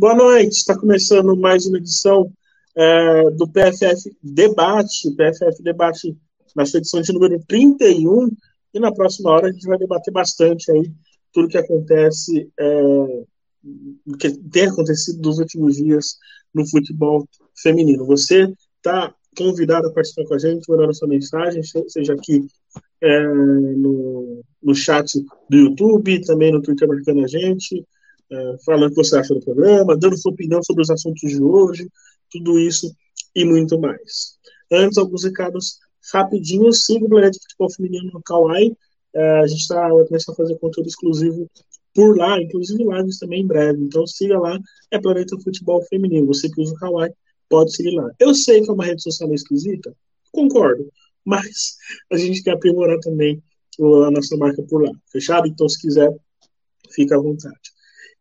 Boa noite, está começando mais uma edição é, do PFF Debate, PFF Debate na sua edição de número 31, e na próxima hora a gente vai debater bastante aí tudo que acontece, é, que tem acontecido nos últimos dias no futebol feminino. Você está convidado a participar com a gente, mandando sua mensagem, seja aqui é, no, no chat do YouTube, também no Twitter marcando a gente, falando o que você acha do programa, dando sua opinião sobre os assuntos de hoje, tudo isso e muito mais. Antes, alguns recados rapidinhos. Siga o Planeta Futebol Feminino no Kawaii. É, a gente está começando a fazer conteúdo exclusivo por lá, inclusive lives também em breve. Então siga lá, é Planeta Futebol Feminino. Você que usa o Kawaii, pode seguir lá. Eu sei que é uma rede social esquisita, concordo, mas a gente quer aprimorar também a nossa marca por lá. Fechado? Então, se quiser, fica à vontade.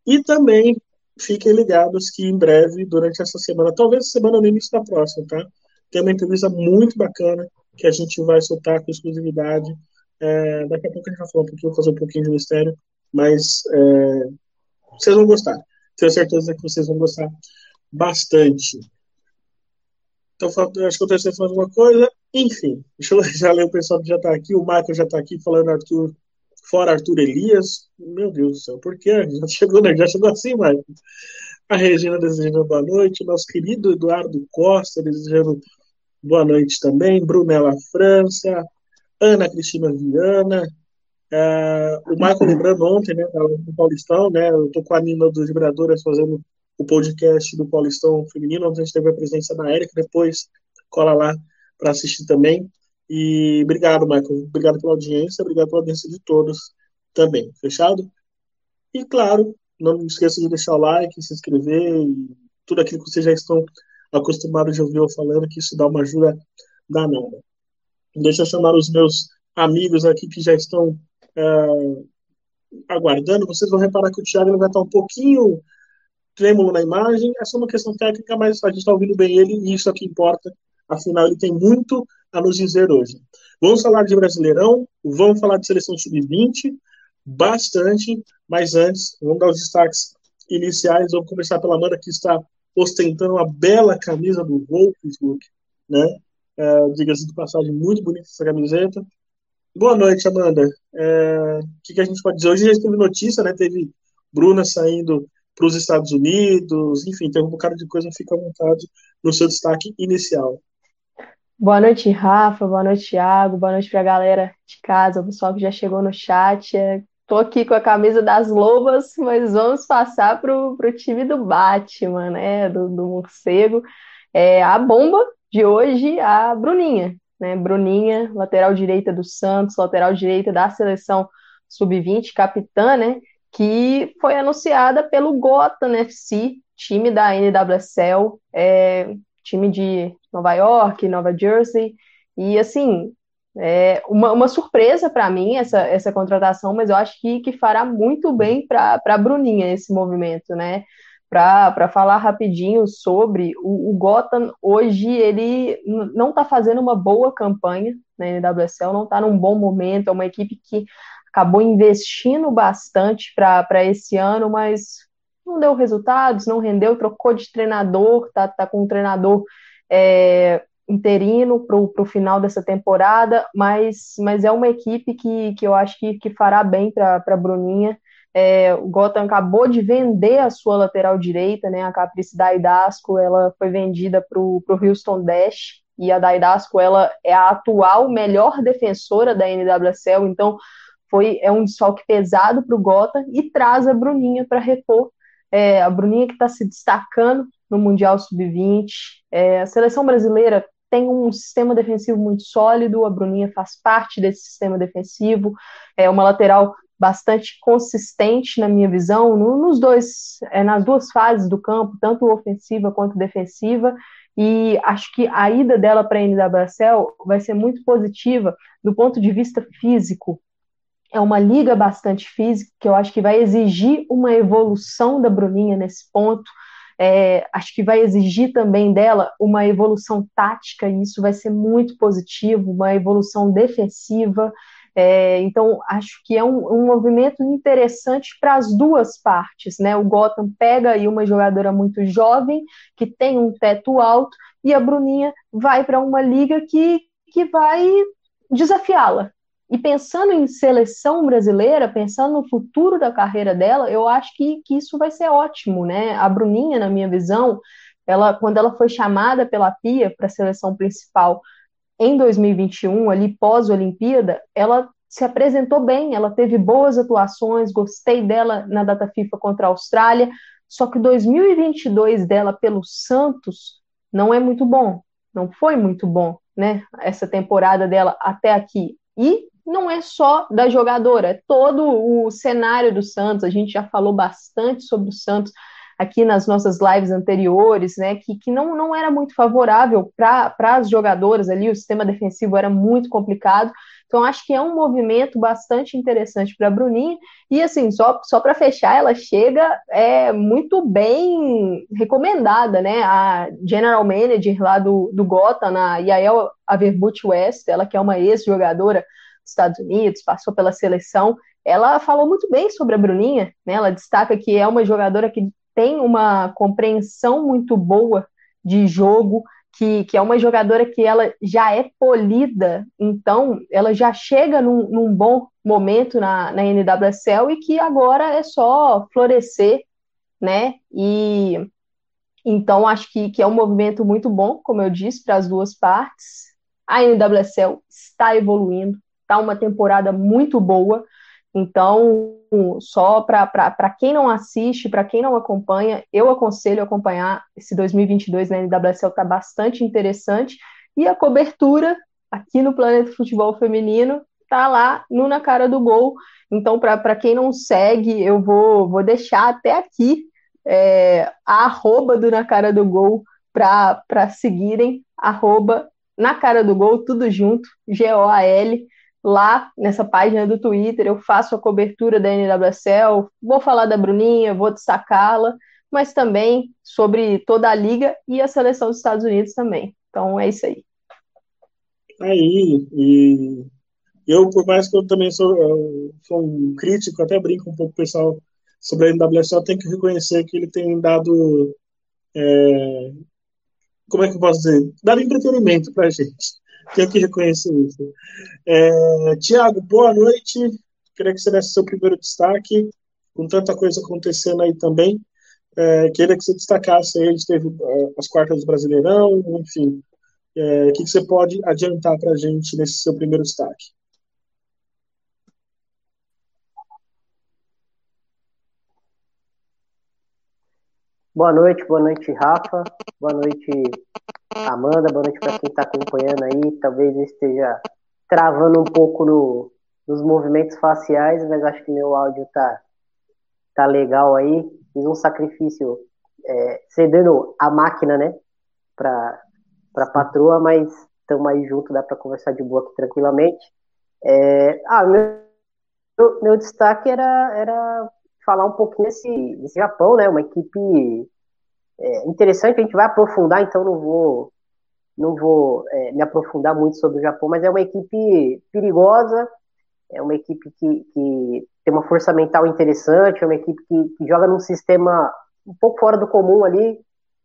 E também fiquem ligados que em breve, durante essa semana, talvez semana no início da próxima, tá? Tem uma entrevista muito bacana que a gente vai soltar com exclusividade. É, daqui a pouco a gente vai falar um pouquinho, fazer um pouquinho de mistério, mas é, vocês vão gostar. Tenho certeza que vocês vão gostar bastante. Então, acho que eu tenho mais alguma coisa. Enfim, deixa eu já ler o pessoal que já está aqui. O Michael já está aqui falando Arthur, fora Arthur Elias. Meu Deus do céu, por quê? Já chegou, né? já chegou assim, Michael. A Regina desejando boa noite. Nosso querido Eduardo Costa desejando boa noite também. Brunella França. Ana Cristina Viana. Uh, o Michael lembrando ontem, né, do Paulistão, né, eu tô com a Nina dos Vibradoras fazendo o podcast do Paulistão Feminino, onde a gente teve a presença da Érica, depois cola lá para assistir também. E obrigado, Michael. Obrigado pela audiência, obrigado pela audiência de todos também. Fechado? E claro, não esqueça de deixar o like, se inscrever e tudo aquilo que vocês já estão acostumados de ouvir eu falando, que isso dá uma ajuda danada. Deixa eu chamar os meus amigos aqui que já estão é, aguardando. Vocês vão reparar que o Thiago vai estar um pouquinho trêmulo na imagem, é só uma questão técnica, mas a gente está ouvindo bem ele e isso é que importa. Afinal, ele tem muito a nos dizer hoje. Vamos falar de Brasileirão, vamos falar de seleção sub-20, bastante, mas antes, vamos dar os destaques iniciais. Vamos começar pela Amanda, que está ostentando uma bela camisa do Wolfsburg, né? É, Diga-se de passagem, muito bonita essa camiseta. Boa noite, Amanda. É, o que, que, a gente pode dizer? Hoje já teve notícia, né? Teve Bruna saindo para os Estados Unidos, enfim, tem um bocado de coisa, fica à vontade no seu destaque inicial. Boa noite, Rafa, boa noite, Thiago, boa noite para a galera de casa, o pessoal que já chegou no chat. Estou aqui com a camisa das Lobas, mas vamos passar para o time do Batman, né, do, do morcego. É, a bomba de hoje, a Bruninha, né, Bruninha, lateral direita do Santos, lateral direita da seleção sub-20, capitã, né, que foi anunciada pelo Gotham FC, time da NWSL, é, time de Nova York, Nova Jersey, e assim, é uma, uma surpresa para mim essa, essa contratação, mas eu acho que, que fará muito bem para a Bruninha esse movimento, né? Para falar rapidinho sobre o, o Gotham, hoje ele não está fazendo uma boa campanha na NWSL, não está num bom momento, é uma equipe que acabou investindo bastante para esse ano, mas não deu resultados, não rendeu, trocou de treinador, tá, tá com um treinador é, interino para o final dessa temporada, mas, mas é uma equipe que, que eu acho que, que fará bem para a Bruninha. É, o Gotham acabou de vender a sua lateral direita, né, a Caprice Daidasco, ela foi vendida para o Houston Dash, e a Daidasco ela é a atual melhor defensora da NWSL, então foi é um desfalque pesado para o Gota e traz a Bruninha para repor. É, a Bruninha que está se destacando no Mundial Sub-20. É, a seleção brasileira tem um sistema defensivo muito sólido, a Bruninha faz parte desse sistema defensivo, é uma lateral bastante consistente na minha visão, no, nos dois, é, nas duas fases do campo, tanto ofensiva quanto defensiva, e acho que a ida dela para a NWSL vai ser muito positiva do ponto de vista físico, é uma liga bastante física, que eu acho que vai exigir uma evolução da Bruninha nesse ponto. É, acho que vai exigir também dela uma evolução tática, e isso vai ser muito positivo, uma evolução defensiva. É, então, acho que é um, um movimento interessante para as duas partes, né? O Gotham pega aí uma jogadora muito jovem, que tem um teto alto, e a Bruninha vai para uma liga que, que vai desafiá-la. E pensando em seleção brasileira, pensando no futuro da carreira dela, eu acho que, que isso vai ser ótimo, né? A Bruninha, na minha visão, ela, quando ela foi chamada pela Pia para a seleção principal em 2021, ali pós-Olimpíada, ela se apresentou bem, ela teve boas atuações, gostei dela na data FIFA contra a Austrália, só que 2022 dela pelo Santos não é muito bom, não foi muito bom, né? Essa temporada dela até aqui. E não é só da jogadora, é todo o cenário do Santos. A gente já falou bastante sobre o Santos aqui nas nossas lives anteriores, né, que, que não, não era muito favorável para as jogadoras ali, o sistema defensivo era muito complicado. Então, acho que é um movimento bastante interessante para a Bruninha. E, assim, só, só para fechar, ela chega é, muito bem recomendada, né? A General Manager lá do, do Gotham, a Yael Averbuch West, ela que é uma ex-jogadora Estados Unidos, passou pela seleção, ela falou muito bem sobre a Bruninha, né? Ela destaca que é uma jogadora que tem uma compreensão muito boa de jogo, que, que é uma jogadora que ela já é polida, então ela já chega num, num bom momento na, na NWSL e que agora é só florescer, né? E então acho que, que é um movimento muito bom, como eu disse, para as duas partes. A NWSL está evoluindo, está uma temporada muito boa. Então, só para quem não assiste, para quem não acompanha, eu aconselho acompanhar esse 2022 na NWSL, está bastante interessante. E a cobertura aqui no Planeta Futebol Feminino está lá no Na Cara do Gol. Então, para quem não segue, eu vou, vou deixar até aqui é, a arroba do Na Cara do Gol para seguirem, arroba Na Cara do Gol, tudo junto, G-O-A-L lá nessa página do Twitter, eu faço a cobertura da NWSL, vou falar da Bruninha, vou destacá-la, mas também sobre toda a liga e a seleção dos Estados Unidos também. Então é isso aí. Aí, e eu, por mais que eu também sou, eu sou um crítico, até brinco um pouco com o pessoal sobre a NWSL, tenho que reconhecer que ele tem dado. É, como é que eu posso dizer? Dado entretenimento pra gente. Tenho que reconhecer isso. É, Tiago, boa noite. Queria que você desse seu primeiro destaque, com tanta coisa acontecendo aí também. É, queria que você destacasse aí, a gente teve é, as quartas do Brasileirão, enfim. É, o que, que você pode adiantar para a gente nesse seu primeiro destaque? Boa noite, boa noite, Rafa. Boa noite, Amanda. Boa noite para quem está acompanhando aí. Talvez eu esteja travando um pouco no, nos movimentos faciais, mas acho que meu áudio tá, tá legal aí. Fiz um sacrifício é, cedendo a máquina, né, para a patroa, mas estamos aí junto, dá para conversar de boa aqui tranquilamente. É, ah, meu, meu, meu destaque era, era falar um pouquinho desse, desse Japão, né? Uma equipe é, interessante, a gente vai aprofundar, então não vou não vou é, me aprofundar muito sobre o Japão, mas é uma equipe perigosa, é uma equipe que, que tem uma força mental interessante, é uma equipe que, que, joga num sistema um pouco fora do comum ali,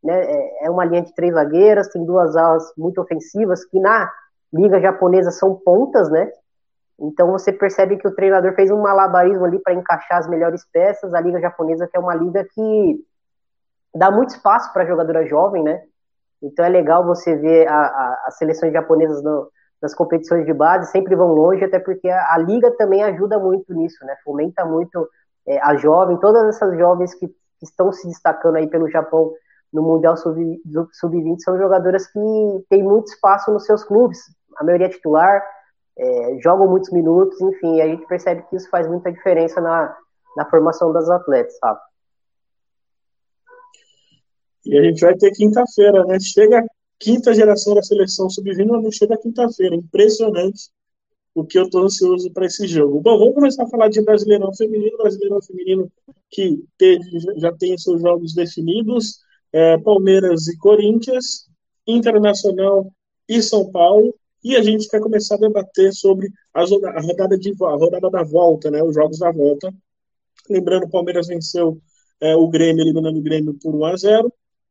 né? É, é uma linha de três zagueiras, tem duas alas muito ofensivas, que na liga japonesa são pontas, né? Então você percebe que o treinador fez um malabarismo ali para encaixar as melhores peças. A liga japonesa que é uma liga que dá muito espaço para jogadora jovem, né? Então é legal você ver a, a, as seleções japonesas no, nas competições de base sempre vão longe, até porque a, a liga também ajuda muito nisso, né? Fomenta muito é, a jovem, todas essas jovens que, estão se destacando aí pelo Japão no Mundial Sub-20 Sub são jogadoras que têm muito espaço nos seus clubes, a maioria é titular, é, jogam muitos minutos, enfim, a gente percebe que isso faz muita diferença na, na formação das atletas, sabe? E a gente vai ter quinta-feira, né? Chega a quinta geração da seleção sub-20, mas não chega quinta-feira. Impressionante o que eu estou ansioso para esse jogo. Bom, vamos começar a falar de Brasileirão Feminino. Brasileirão Feminino que teve, já tem seus jogos definidos. É, Palmeiras e Corinthians, Internacional e São Paulo. E a gente quer começar a debater sobre a rodada, de, a rodada da volta, né, os jogos da volta. Lembrando, o Palmeiras venceu é, o Grêmio, eliminando o Grêmio por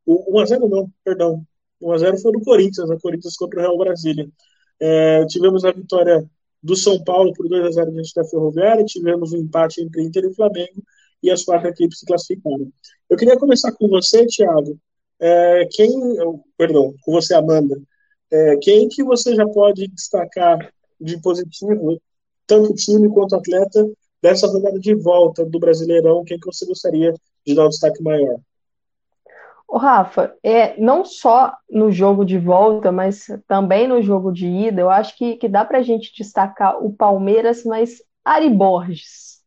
1x0. 1x0 não, perdão. 1x0 foi do Corinthians, a Corinthians contra o Real Brasília. É, tivemos a vitória do São Paulo por 2x0 diante da Ferroviária, tivemos um empate entre Inter e Flamengo, e as quatro equipes se classificaram. Eu queria começar com você, Thiago. É, quem, perdão, com você, Amanda. É, quem que você já pode destacar de positivo, tanto time quanto atleta, dessa rodada de volta do Brasileirão? Quem que você gostaria de dar um destaque maior? O Rafa, é, não só no jogo de volta, mas também no jogo de ida, eu acho que, que dá para a gente destacar o Palmeiras, mas Ari Borges.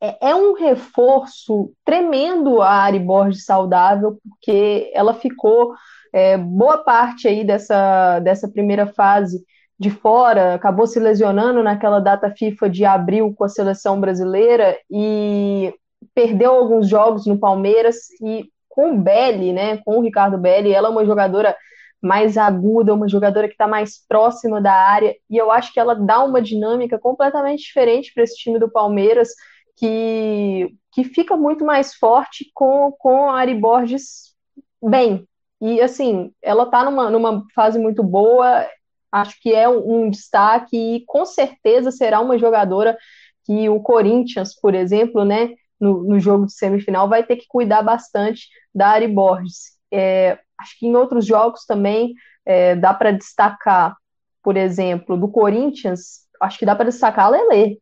É, é, um reforço tremendo a Ari Borges saudável, porque ela ficou é, boa parte aí dessa, dessa primeira fase de fora, acabou se lesionando naquela data FIFA de abril com a seleção brasileira e perdeu alguns jogos no Palmeiras e com o Belli, né, com o Ricardo Belli, ela é uma jogadora mais aguda, uma jogadora que está mais próxima da área, e eu acho que ela dá uma dinâmica completamente diferente para esse time do Palmeiras, que, que fica muito mais forte com, com a Ari Borges bem. E assim, ela está numa, numa fase muito boa, acho que é um, um destaque, e com certeza será uma jogadora que o Corinthians, por exemplo, né, no, no jogo de semifinal, vai ter que cuidar bastante da Ari Borges. É, acho que em outros jogos também é, dá para destacar, por exemplo, do Corinthians, acho que dá para destacar a Lele.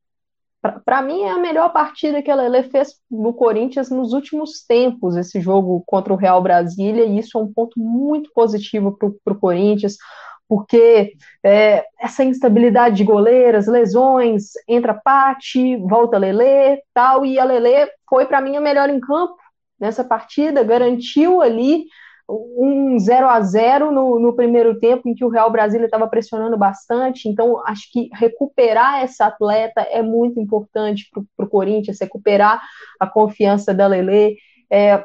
Para mim, é a melhor partida que a Lele fez no Corinthians nos últimos tempos, esse jogo contra o Real Brasília, e isso é um ponto muito positivo para o Corinthians porque é, essa instabilidade de goleiras, lesões, entra Pati, volta Lele, tal, e a Lele foi para mim a melhor em campo nessa partida, garantiu ali um 0 a 0 no, no primeiro tempo, em que o Real Brasília estava pressionando bastante. Então, acho que recuperar essa atleta é muito importante para o Corinthians, recuperar a confiança da Lele. É,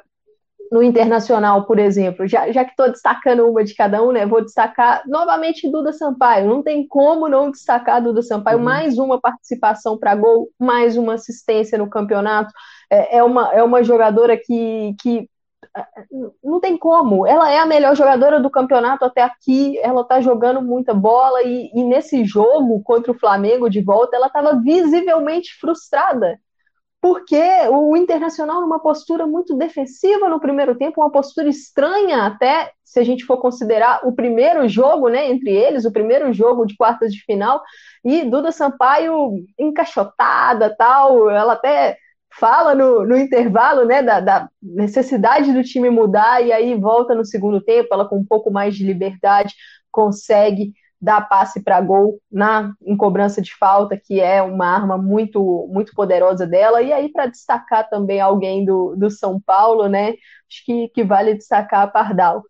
no internacional, por exemplo, já, já que estou destacando uma de cada um, né, vou destacar novamente Duda Sampaio. Não tem como não destacar Duda Sampaio. Uhum. Mais uma participação para gol, mais uma assistência no campeonato. É, é, uma, é uma jogadora que, que não tem como. Ela é a melhor jogadora do campeonato até aqui. Ela está jogando muita bola e, e nesse jogo contra o Flamengo de volta, ela estava visivelmente frustrada porque o Internacional numa postura muito defensiva no primeiro tempo, uma postura estranha até se a gente for considerar o primeiro jogo, né, entre eles, o primeiro jogo de quartas de final, e Duda Sampaio encaixotada, tal, ela até fala no, no intervalo, né, da, da necessidade do time mudar, e aí volta no segundo tempo, ela com um pouco mais de liberdade consegue dá passe para gol na em cobrança de falta, que é uma arma muito muito poderosa dela. E aí, para destacar também alguém do, do São Paulo, né? Acho que, que vale destacar a Pardal.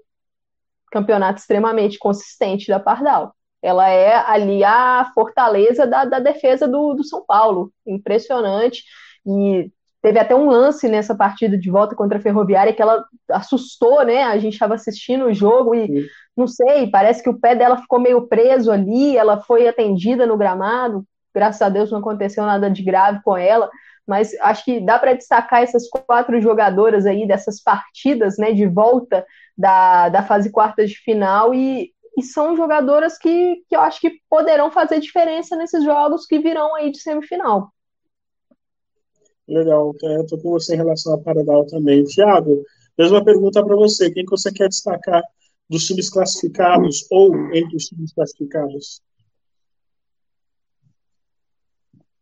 Campeonato extremamente consistente da Pardal. Ela é ali a fortaleza da, da defesa do, do São Paulo. Impressionante. E Teve até um lance nessa partida de volta contra a Ferroviária que ela assustou, né? A gente estava assistindo o jogo e Sim. não sei, parece que o pé dela ficou meio preso ali. Ela foi atendida no gramado. Graças a Deus não aconteceu nada de grave com ela. Mas acho que dá para destacar essas quatro jogadoras aí dessas partidas, né, de volta da, da fase quarta de final e, e são jogadoras que, que eu acho que poderão fazer diferença nesses jogos que virão aí de semifinal. Legal, estou com você em relação a Paradal também. Tiago, mesma pergunta para você. Quem que você quer destacar dos times classificados ou entre os times classificados?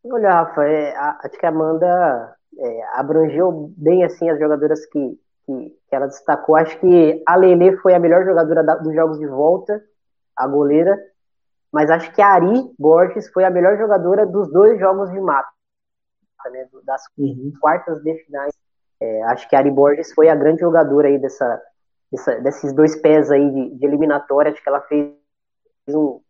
Olha, Rafa, é, acho que a Amanda é, abrangeu bem assim as jogadoras que, que, que, ela destacou. Acho que a Lele foi a melhor jogadora da, dos jogos de volta, a goleira, mas acho que a Ari Borges foi a melhor jogadora dos dois jogos de mata né, das uhum. quartas de finais. É, acho que a Ari Borges foi a grande jogadora aí dessa, dessa desses dois pés aí de, de, eliminatória. Acho que ela fez um,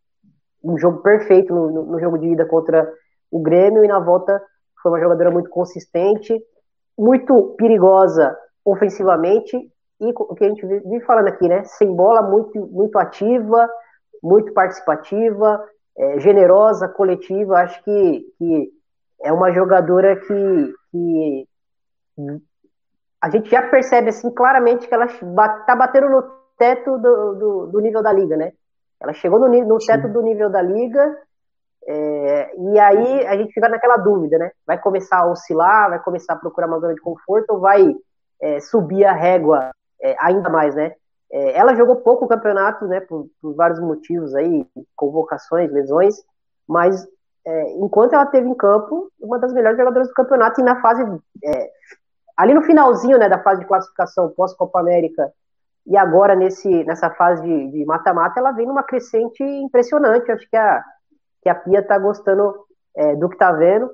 um jogo perfeito no, no, no, jogo de ida contra o Grêmio e na volta foi uma jogadora muito consistente, muito perigosa ofensivamente e o que a gente vive falando aqui, né? Sem bola, muito, muito ativa, muito participativa, é, generosa, coletiva. Acho que, que é uma jogadora que, que a gente já percebe assim claramente que ela está batendo no teto do, do, do, nível da liga, né? Ela chegou no, no teto do nível da liga é, e aí a gente fica naquela dúvida, né? Vai começar a oscilar, vai começar a procurar uma zona de conforto ou vai é, subir a régua é, ainda mais, né? É, ela jogou pouco o campeonato, né? Por, por, vários motivos aí, convocações, lesões, mas é, enquanto ela teve em campo, uma das melhores jogadoras do campeonato e na fase é, ali no finalzinho né, da fase de classificação pós-Copa América e agora nesse, nessa fase de mata-mata, ela vem numa crescente impressionante. Acho que a, que a Pia está gostando é, do que está vendo.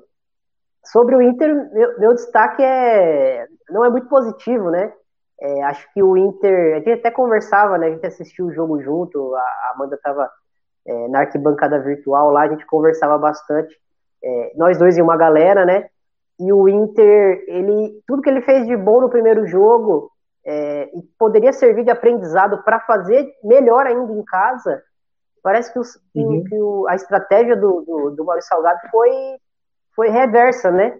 Sobre o Inter, meu, meu, destaque é não é muito positivo, né? É, acho que o Inter, a gente até conversava, né? A gente assistiu o jogo junto, a Amanda estava é, na arquibancada virtual lá, a gente conversava bastante. É, nós dois e uma galera, né? E o Inter, ele, tudo que ele fez de bom no primeiro jogo, é, e poderia servir de aprendizado para fazer melhor ainda em casa, parece que, os, uhum. que o, a estratégia do, do, do Maurício Salgado foi, foi reversa, né?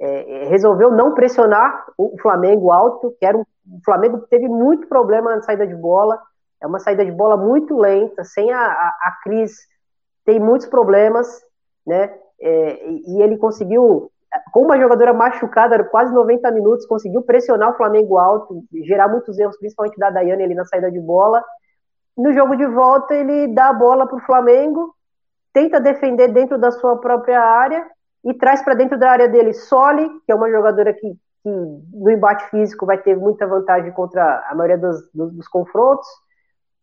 É, é resolveu não pressionar o Flamengo alto, que era um, o Flamengo teve muito problema na saída de bola, é uma saída de bola muito lenta, sem a, a, a Cris tem muitos problemas, né? É, e ele conseguiu com uma jogadora machucada, quase 90 minutos, conseguiu pressionar o Flamengo alto, gerar muitos erros, principalmente da Daiane ali na saída de bola. No jogo de volta, ele dá a bola para o Flamengo, tenta defender dentro da sua própria área e traz para dentro da área dele Soli, que é uma jogadora que, que, no embate físico vai ter muita vantagem contra a maioria dos, dos, dos confrontos.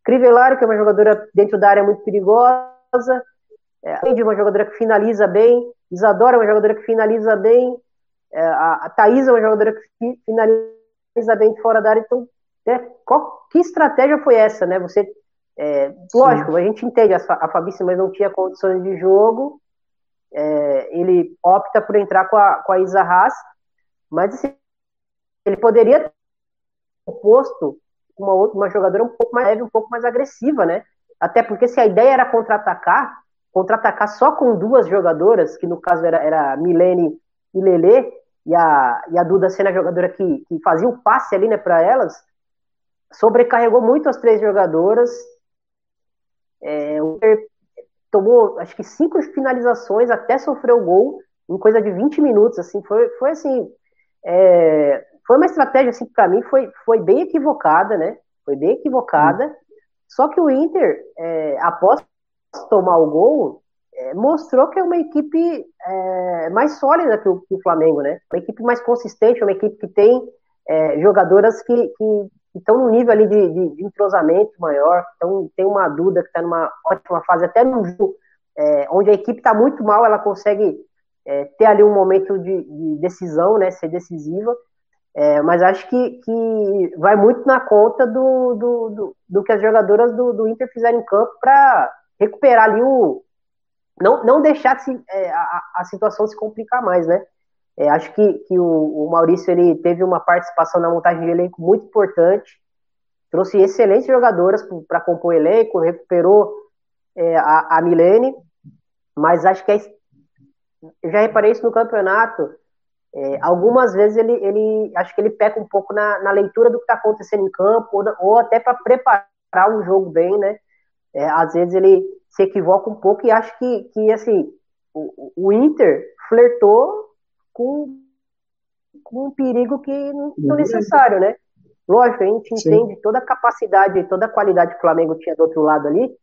Crivellari, que é uma jogadora dentro da área muito perigosa, é, além de uma jogadora que finaliza bem, Isadora é uma jogadora que finaliza bem, é, a, a Thaís é uma jogadora que finaliza bem fora da área, então, né, qual, que estratégia foi essa, né? Você, é, lógico, a gente entende, a, a mas não tinha condições de jogo, é, ele opta por entrar com a, com a Isa Haas, mas assim, ele poderia ter posto uma, outra, uma jogadora um pouco mais leve, um pouco mais agressiva, né? Até porque se a ideia era contra-atacar, contra-atacar só com duas jogadoras, que no caso era, era Milene e Lele, e a, e a Duda sendo a jogadora que, que fazia o passe ali né, para elas, sobrecarregou muito as três jogadoras. É, tomou acho que cinco finalizações até sofrer o gol em coisa de 20 minutos. Assim, foi, foi assim. É, foi uma estratégia assim para mim foi, foi bem equivocada, né? Foi bem equivocada. Hum. Só que o Inter, é, após tomar o gol, é, mostrou que é uma equipe é, mais sólida que o, que o, Flamengo, né? Uma equipe mais consistente, uma equipe que tem é, jogadoras que, que estão no nível ali de, de, de entrosamento maior. Então, tem uma Duda que está numa ótima fase, até no jogo é, onde a equipe está muito mal, ela consegue é, ter ali um momento de, de, decisão, né? Ser decisiva. É, mas acho que, que vai muito na conta do, do, do, do que as jogadoras do, do Inter fizeram em campo para recuperar ali o. Não, não deixar se, é, a, a, situação se complicar mais, né? É, acho que, que o, o, Maurício ele teve uma participação na montagem de elenco muito importante, trouxe excelentes jogadoras para compor o elenco, recuperou é, a, a Milene, mas acho que é, eu já reparei isso no campeonato. É, algumas vezes ele, ele acho que ele peca um pouco na, na leitura do que está acontecendo em campo, ou, ou até para preparar um jogo bem, né? é, às vezes ele se equivoca um pouco e acha que, que assim, o, o Inter flertou com, com um perigo que não é necessário, né? Lógico, a gente Sim. entende toda a capacidade, toda a qualidade que o Flamengo tinha do outro lado ali,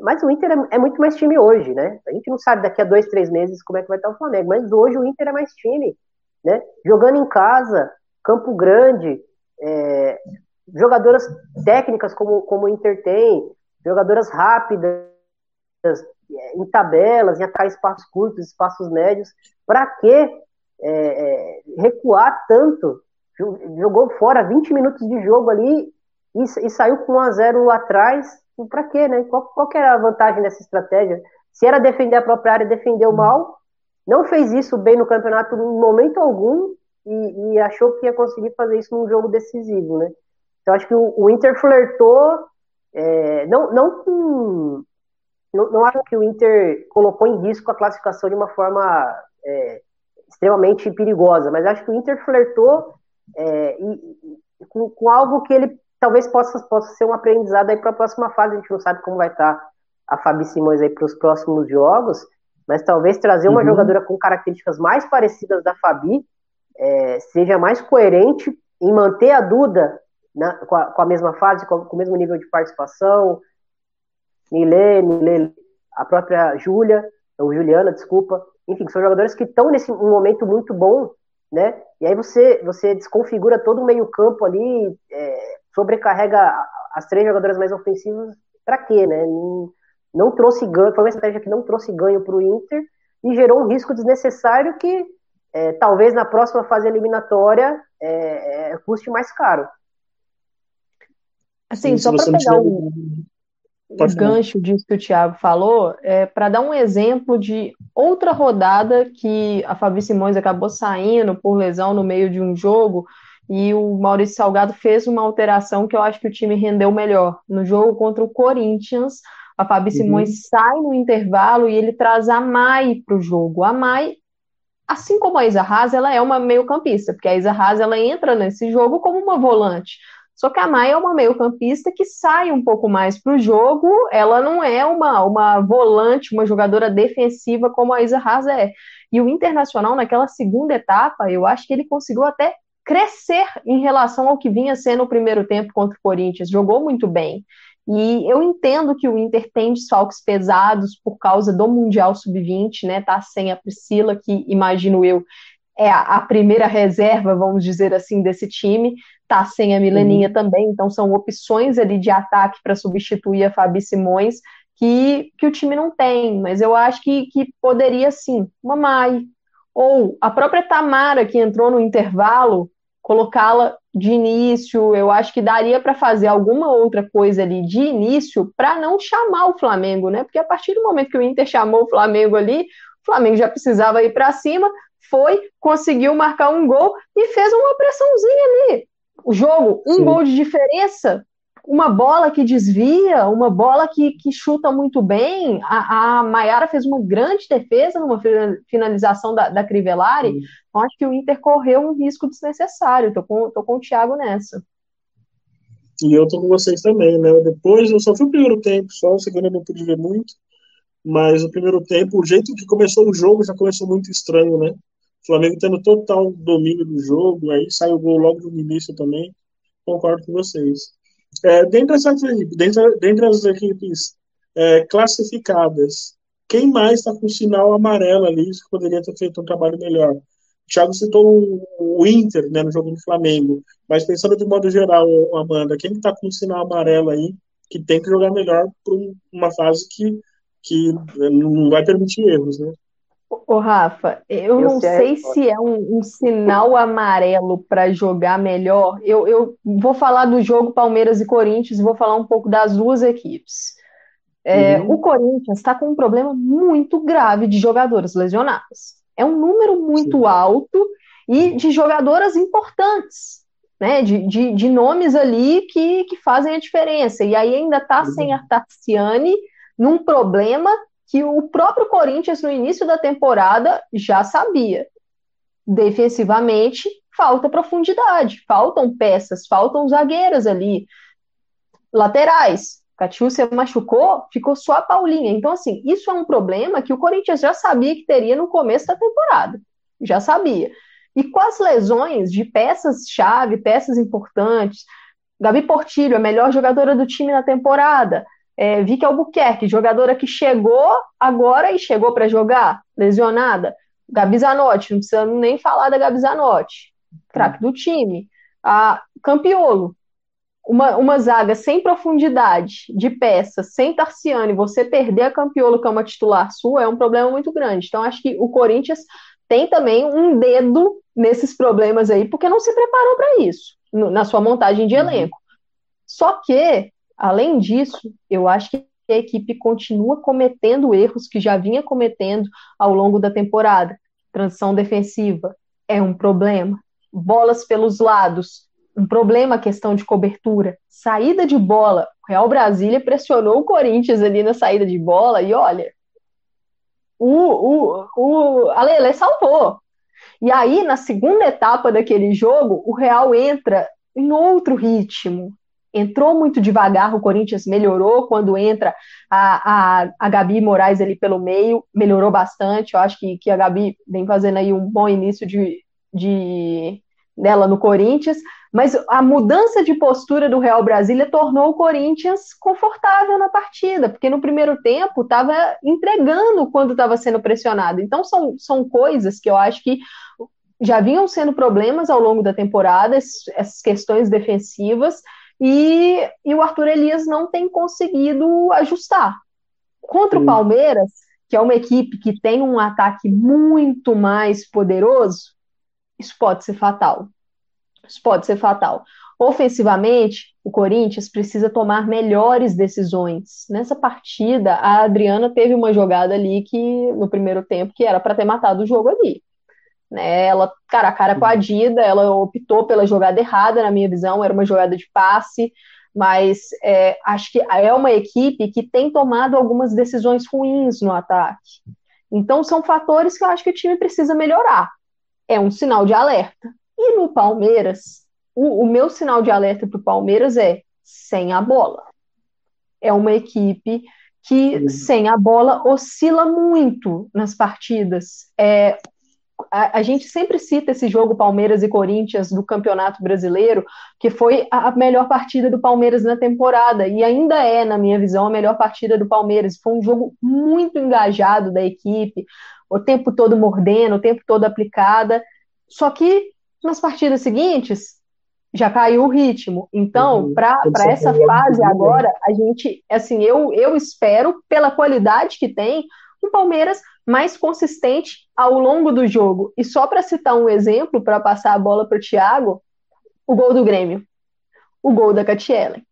mas o Inter é, é, muito mais time hoje, né? A gente não sabe daqui a dois, três meses como é que vai estar o Flamengo, mas hoje o Inter é mais time, né? Jogando em casa, Campo Grande, é, jogadoras técnicas como, como o Inter tem, jogadoras rápidas, é, em tabelas, em atacar espaços curtos, espaços médios. Para que é, é, recuar tanto? Jogou fora 20 minutos de jogo ali e, e saiu com 1 a 0 atrás. Para quê, né? Qual, qual que era a vantagem dessa estratégia? Se era defender a própria área, defendeu mal, não fez isso bem no campeonato em momento algum e, e, achou que ia conseguir fazer isso num jogo decisivo, né? Então acho que o, o Inter flertou é, não, não com, não, não acho que o Inter colocou em risco a classificação de uma forma é, extremamente perigosa, mas acho que o Inter flertou é, e, e, com, com, algo que ele talvez possa, possa ser um aprendizado aí para a próxima fase. A gente não sabe como vai estar tá a Fabi Simões aí para os próximos jogos, mas talvez trazer uma uhum. jogadora com características mais parecidas da Fabi é, seja mais coerente em manter a Duda na, com, a, com, a, mesma fase, com, com, o mesmo nível de participação, Milene, a própria Júlia, ou Juliana, desculpa, enfim, são jogadores que estão nesse um momento muito bom, né? E aí você, você desconfigura todo o meio-campo ali, é, sobrecarrega as três jogadoras mais ofensivas, para quê, né? Não, não, trouxe ganho, foi uma estratégia que não trouxe ganho para o Inter e gerou um risco desnecessário que é, talvez na próxima fase eliminatória é, é custe mais caro. Assim, Sim, só para pegar um, o gancho disso que o Thiago falou, é, para dar um exemplo de outra rodada que a Fabi Simões acabou saindo por lesão no meio de um jogo e o Maurício Salgado fez uma alteração que eu acho que o time rendeu melhor. No jogo contra o Corinthians, a Fabi uhum. Simões sai no intervalo e ele traz a Mai para o jogo. A Mai, assim como a Isa Haas, ela é uma meio-campista, porque a Isa Haas ela entra nesse jogo como uma volante. Só que a Maia é uma meio-campista que sai um pouco mais para o jogo, ela não é uma, uma volante, uma jogadora defensiva como a Isa Haas é. E o Internacional, naquela segunda etapa, eu acho que ele conseguiu até crescer em relação ao que vinha sendo o primeiro tempo contra o Corinthians, jogou muito bem. E eu entendo que o Inter tem desfalques pesados por causa do Mundial Sub-20, né? Tá sem a Priscila, que imagino eu é a, primeira reserva, vamos dizer assim, desse time, tá sem a Mileninha uhum. também, então são opções ali de ataque para substituir a Fabi Simões que, que o time não tem, mas eu acho que, que poderia sim, uma Mai, ou a própria Tamara que entrou no intervalo, colocá-la de início, eu acho que daria para fazer alguma outra coisa ali de início para não chamar o Flamengo, né? Porque a partir do momento que o Inter chamou o Flamengo ali, o Flamengo já precisava ir para cima, foi, conseguiu marcar um gol e fez uma pressãozinha ali. O jogo, um Sim. gol de diferença, uma bola que desvia, uma bola que, que chuta muito bem. A, a Maiara fez uma grande defesa numa finalização da, da Crivellari. Sim. Então, acho que o Inter correu um risco desnecessário. Tô com, tô com o Thiago nessa. E eu tô com vocês também, né? Depois eu só fui o primeiro tempo, só o segundo eu não pude ver muito. Mas o primeiro tempo, o jeito que começou o jogo já começou muito estranho, né? O Flamengo tendo total domínio do jogo, aí sai o gol logo no início também. Concordo com vocês. É, dentre, dentro dentre, dentre as equipes é, classificadas, quem mais está com sinal amarelo ali que poderia ter feito um trabalho melhor? O Thiago citou o, Inter né, no jogo do Flamengo, mas pensando de modo geral, Amanda, quem está com sinal amarelo aí que tem que jogar melhor para uma fase que, que não vai permitir erros, né? Ô, Rafa, eu, eu não sei, se é um, um sinal amarelo para jogar melhor. Eu, eu vou falar do jogo Palmeiras e Corinthians e vou falar um pouco das duas equipes. É, uhum. O Corinthians está com um problema muito grave de jogadoras lesionadas. É um número muito Sim. alto e de jogadoras importantes, né? De, de, de, nomes ali que, que fazem a diferença. E aí ainda está uhum. sem a Tarciane num problema que o próprio Corinthians, no início da temporada, já sabia. Defensivamente, falta profundidade, faltam peças, faltam zagueiras ali. Laterais, Catiúcia machucou, ficou só a Paulinha. Então, assim, isso é um problema que o Corinthians já sabia que teria no começo da temporada. Já sabia. E com as lesões de peças-chave, peças importantes, Gabi Portilho, a melhor jogadora do time na temporada, é, Vicky Albuquerque, jogadora que chegou agora e chegou para jogar, lesionada. Gabi Zanotti, não precisa nem falar da Gabi Zanotti, craque do time. A Campiolo, uma, uma zaga sem profundidade de peças, sem Tarciane, você perder a Campiolo, que é uma titular sua, é um problema muito grande. Então, acho que o Corinthians tem também um dedo nesses problemas aí, porque não se preparou para isso, na sua montagem de uhum. elenco. Só que Além disso, eu acho que a equipe continua cometendo erros que já vinha cometendo ao longo da temporada. Transição defensiva é um problema. Bolas pelos lados um problema a questão de cobertura. Saída de bola. O Real Brasília pressionou o Corinthians ali na saída de bola e olha, o, o, o, a Lele salvou. E aí, na segunda etapa daquele jogo, o Real entra em outro ritmo. Entrou muito devagar, o Corinthians melhorou quando entra a, a, a Gabi Moraes ali pelo meio, melhorou bastante. Eu acho que, que a Gabi vem fazendo aí um bom início de, de dela no Corinthians, mas a mudança de postura do Real Brasília tornou o Corinthians confortável na partida, porque no primeiro tempo estava entregando quando estava sendo pressionado. Então são, são coisas que eu acho que já vinham sendo problemas ao longo da temporada, essas questões defensivas, e, e o Arthur Elias não tem conseguido ajustar. Contra o Palmeiras, que é uma equipe que tem um ataque muito mais poderoso, isso pode ser fatal. Isso pode ser fatal. Ofensivamente, o Corinthians precisa tomar melhores decisões. Nessa partida, a Adriana teve uma jogada ali que, no primeiro tempo, que era para ter matado o jogo ali. Né? Ela, cara a cara com a Dida, ela optou pela jogada errada, na minha visão, era uma jogada de passe, mas é, acho que é uma equipe que tem tomado algumas decisões ruins no ataque. Então, são fatores que eu acho que o time precisa melhorar. É um sinal de alerta. E no Palmeiras, o, o meu sinal de alerta para o Palmeiras é sem a bola. É uma equipe que, sem a bola, oscila muito nas partidas. É, a, a, gente sempre cita esse jogo Palmeiras e Corinthians do Campeonato Brasileiro, que foi a melhor partida do Palmeiras na temporada, e ainda é, na minha visão, a melhor partida do Palmeiras. Foi um jogo muito engajado da equipe, o tempo todo mordendo, o tempo todo aplicada. Só que nas partidas seguintes já caiu o ritmo. Então, uhum. para essa fase agora, a gente, assim, eu, eu espero, pela qualidade que tem, um Palmeiras mais consistente ao longo do jogo. E só para citar um exemplo, para passar a bola para o Thiago, o gol do Grêmio. O gol da Catiele,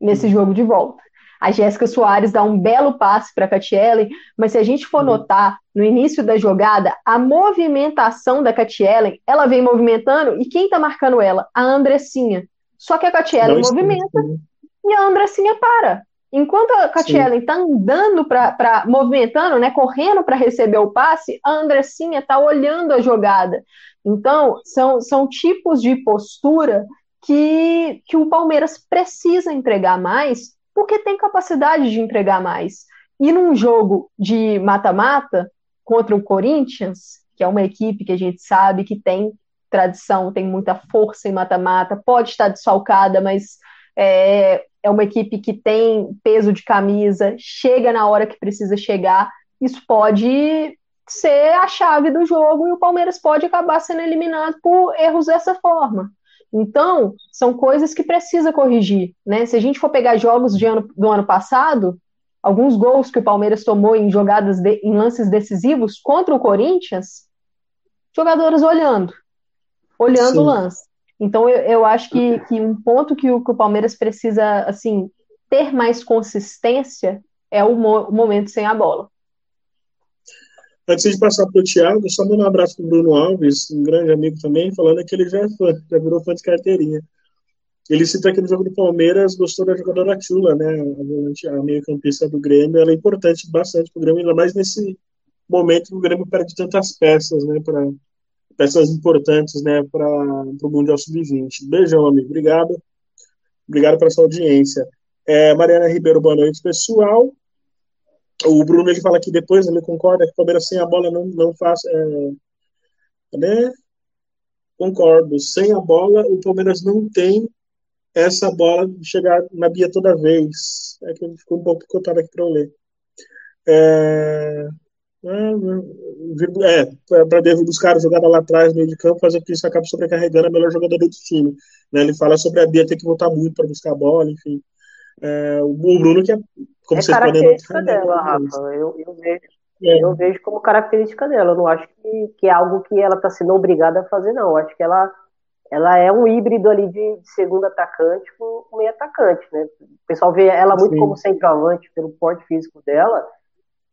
nesse uhum. jogo de volta. A Jéssica Soares dá um belo passe para a Catiele, mas se a gente for uhum. notar no início da jogada, a movimentação da Catiele, ela vem movimentando e quem está marcando ela? A Andressinha. Só que a Catiele movimenta e a Andressinha para. Enquanto a Catiele está andando para movimentando, né, correndo para receber o passe, a Andressinha está olhando a jogada. Então, são, são tipos de postura que, que o Palmeiras precisa entregar mais porque tem capacidade de entregar mais. E num jogo de mata-mata contra o Corinthians, que é uma equipe que a gente sabe que tem tradição, tem muita força em mata-mata, pode estar desfalcada, mas é, é uma equipe que tem peso de camisa, chega na hora que precisa chegar. Isso pode ser a chave do jogo e o Palmeiras pode acabar sendo eliminado por erros dessa forma. Então, são coisas que precisa corrigir, né? Se a gente for pegar jogos de ano, do ano passado, alguns gols que o Palmeiras tomou em jogadas de, em lances decisivos contra o Corinthians, jogadores olhando, olhando Sim. o lance. Então, eu, eu acho que, que um ponto que o, que o Palmeiras precisa, assim, ter mais consistência é o, mo, o momento sem a bola. Antes de passar para o Thiago, só mandar um abraço para o Bruno Alves, um grande amigo também, falando que ele já é fã, já virou fã de carteirinha. Ele cita aqui no jogo do Palmeiras, gostou da jogadora Chula, né? A meio-campista do Grêmio, ela é importante bastante para o Grêmio, ainda mais nesse momento que o Grêmio perde tantas peças, né? Pra, peças importantes, né? Para o Mundial Sub-20. Beijão, amigo. Obrigado. Obrigado pela sua audiência. É, Mariana Ribeiro, boa noite, pessoal. O Bruno ele fala que depois ele concorda que o Palmeiras sem a bola não, não faz. É, né? Concordo. Sem a bola, o Palmeiras não tem essa bola de chegar na Bia toda vez. É que ficou um pouco cotado aqui para eu ler. É, é, é para buscar a jogada lá atrás, no meio de campo, fazer que isso acabe sobrecarregando a melhor jogadora do time. Né? Ele fala sobre a Bia ter que voltar muito para buscar a bola, enfim. É, o Bruno, que é como é característica podem dela, Rafa. Eu, eu, vejo, é. eu vejo como característica dela. Eu não acho que, que é algo que ela está sendo obrigada a fazer, não. Eu acho que ela, ela é um híbrido ali de, de segundo atacante com meio atacante, né? O pessoal vê ela muito Sim. como centroavante pelo porte físico dela,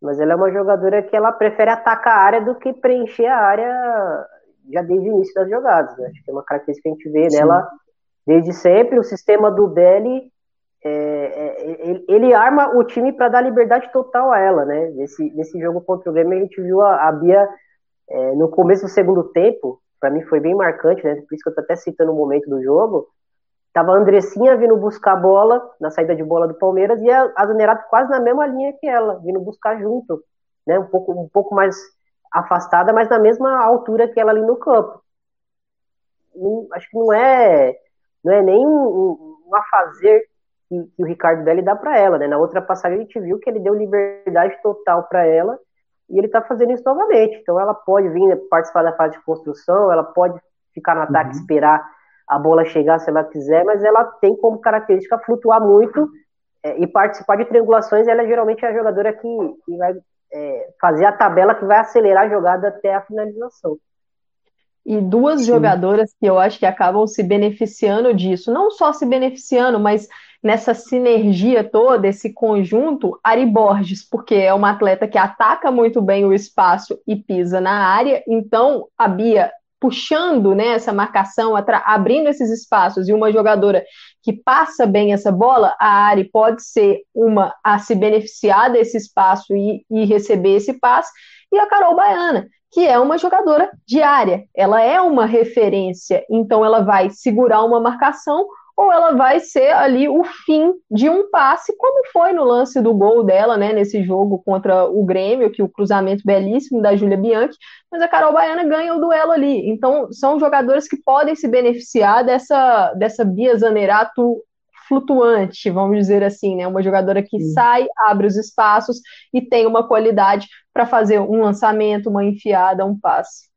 mas ela é uma jogadora que ela prefere atacar a área do que preencher a área já desde o início das jogadas. Né? Acho que é uma característica que a gente vê Sim. dela Desde sempre, o sistema do Belly, é, é, ele, ele, arma o time para dar liberdade total a ela, né? Nesse, nesse jogo contra o Grêmio, a gente viu a, a Bia é, no começo do segundo tempo, para mim foi bem marcante, né? Por isso que eu tô até citando o momento do jogo. Tava a Andressinha vindo buscar a bola, na saída de bola do Palmeiras, e a, Zanerato quase na mesma linha que ela, vindo buscar junto, né? Um pouco, um pouco mais afastada, mas na mesma altura que ela ali no campo. Não, acho que não é, não é nem um, um afazer que, que, o Ricardo Belli dá para ela, né? Na outra passagem a gente viu que ele deu liberdade total para ela e ele está fazendo isso novamente. Então ela pode vir participar da fase de construção, ela pode ficar no ataque, uhum. esperar a bola chegar se ela quiser, mas ela tem como característica flutuar muito é, e participar de triangulações. Ela geralmente é a jogadora que, que vai é, fazer a tabela que vai acelerar a jogada até a finalização. E duas Sim. jogadoras que eu acho que acabam se beneficiando disso, não só se beneficiando, mas nessa sinergia toda, esse conjunto, Ari Borges, porque é uma atleta que ataca muito bem o espaço e pisa na área, então a Bia puxando né, essa marcação, abrindo esses espaços, e uma jogadora que passa bem essa bola, a Ari pode ser uma a se beneficiar desse espaço e, e receber esse passe, e a Carol Baiana, que é uma jogadora de área, ela é uma referência, então ela vai segurar uma marcação ou ela vai ser ali o fim de um passe, como foi no lance do gol dela, né, nesse jogo contra o Grêmio, que o cruzamento belíssimo da Júlia Bianchi, mas a Carol Baiana ganha o duelo ali. Então, são jogadores que podem se beneficiar dessa, dessa Bia Zanerato flutuante, vamos dizer assim, né? Uma jogadora que Sim. sai, abre os espaços e tem uma qualidade para fazer um lançamento, uma enfiada, um passe.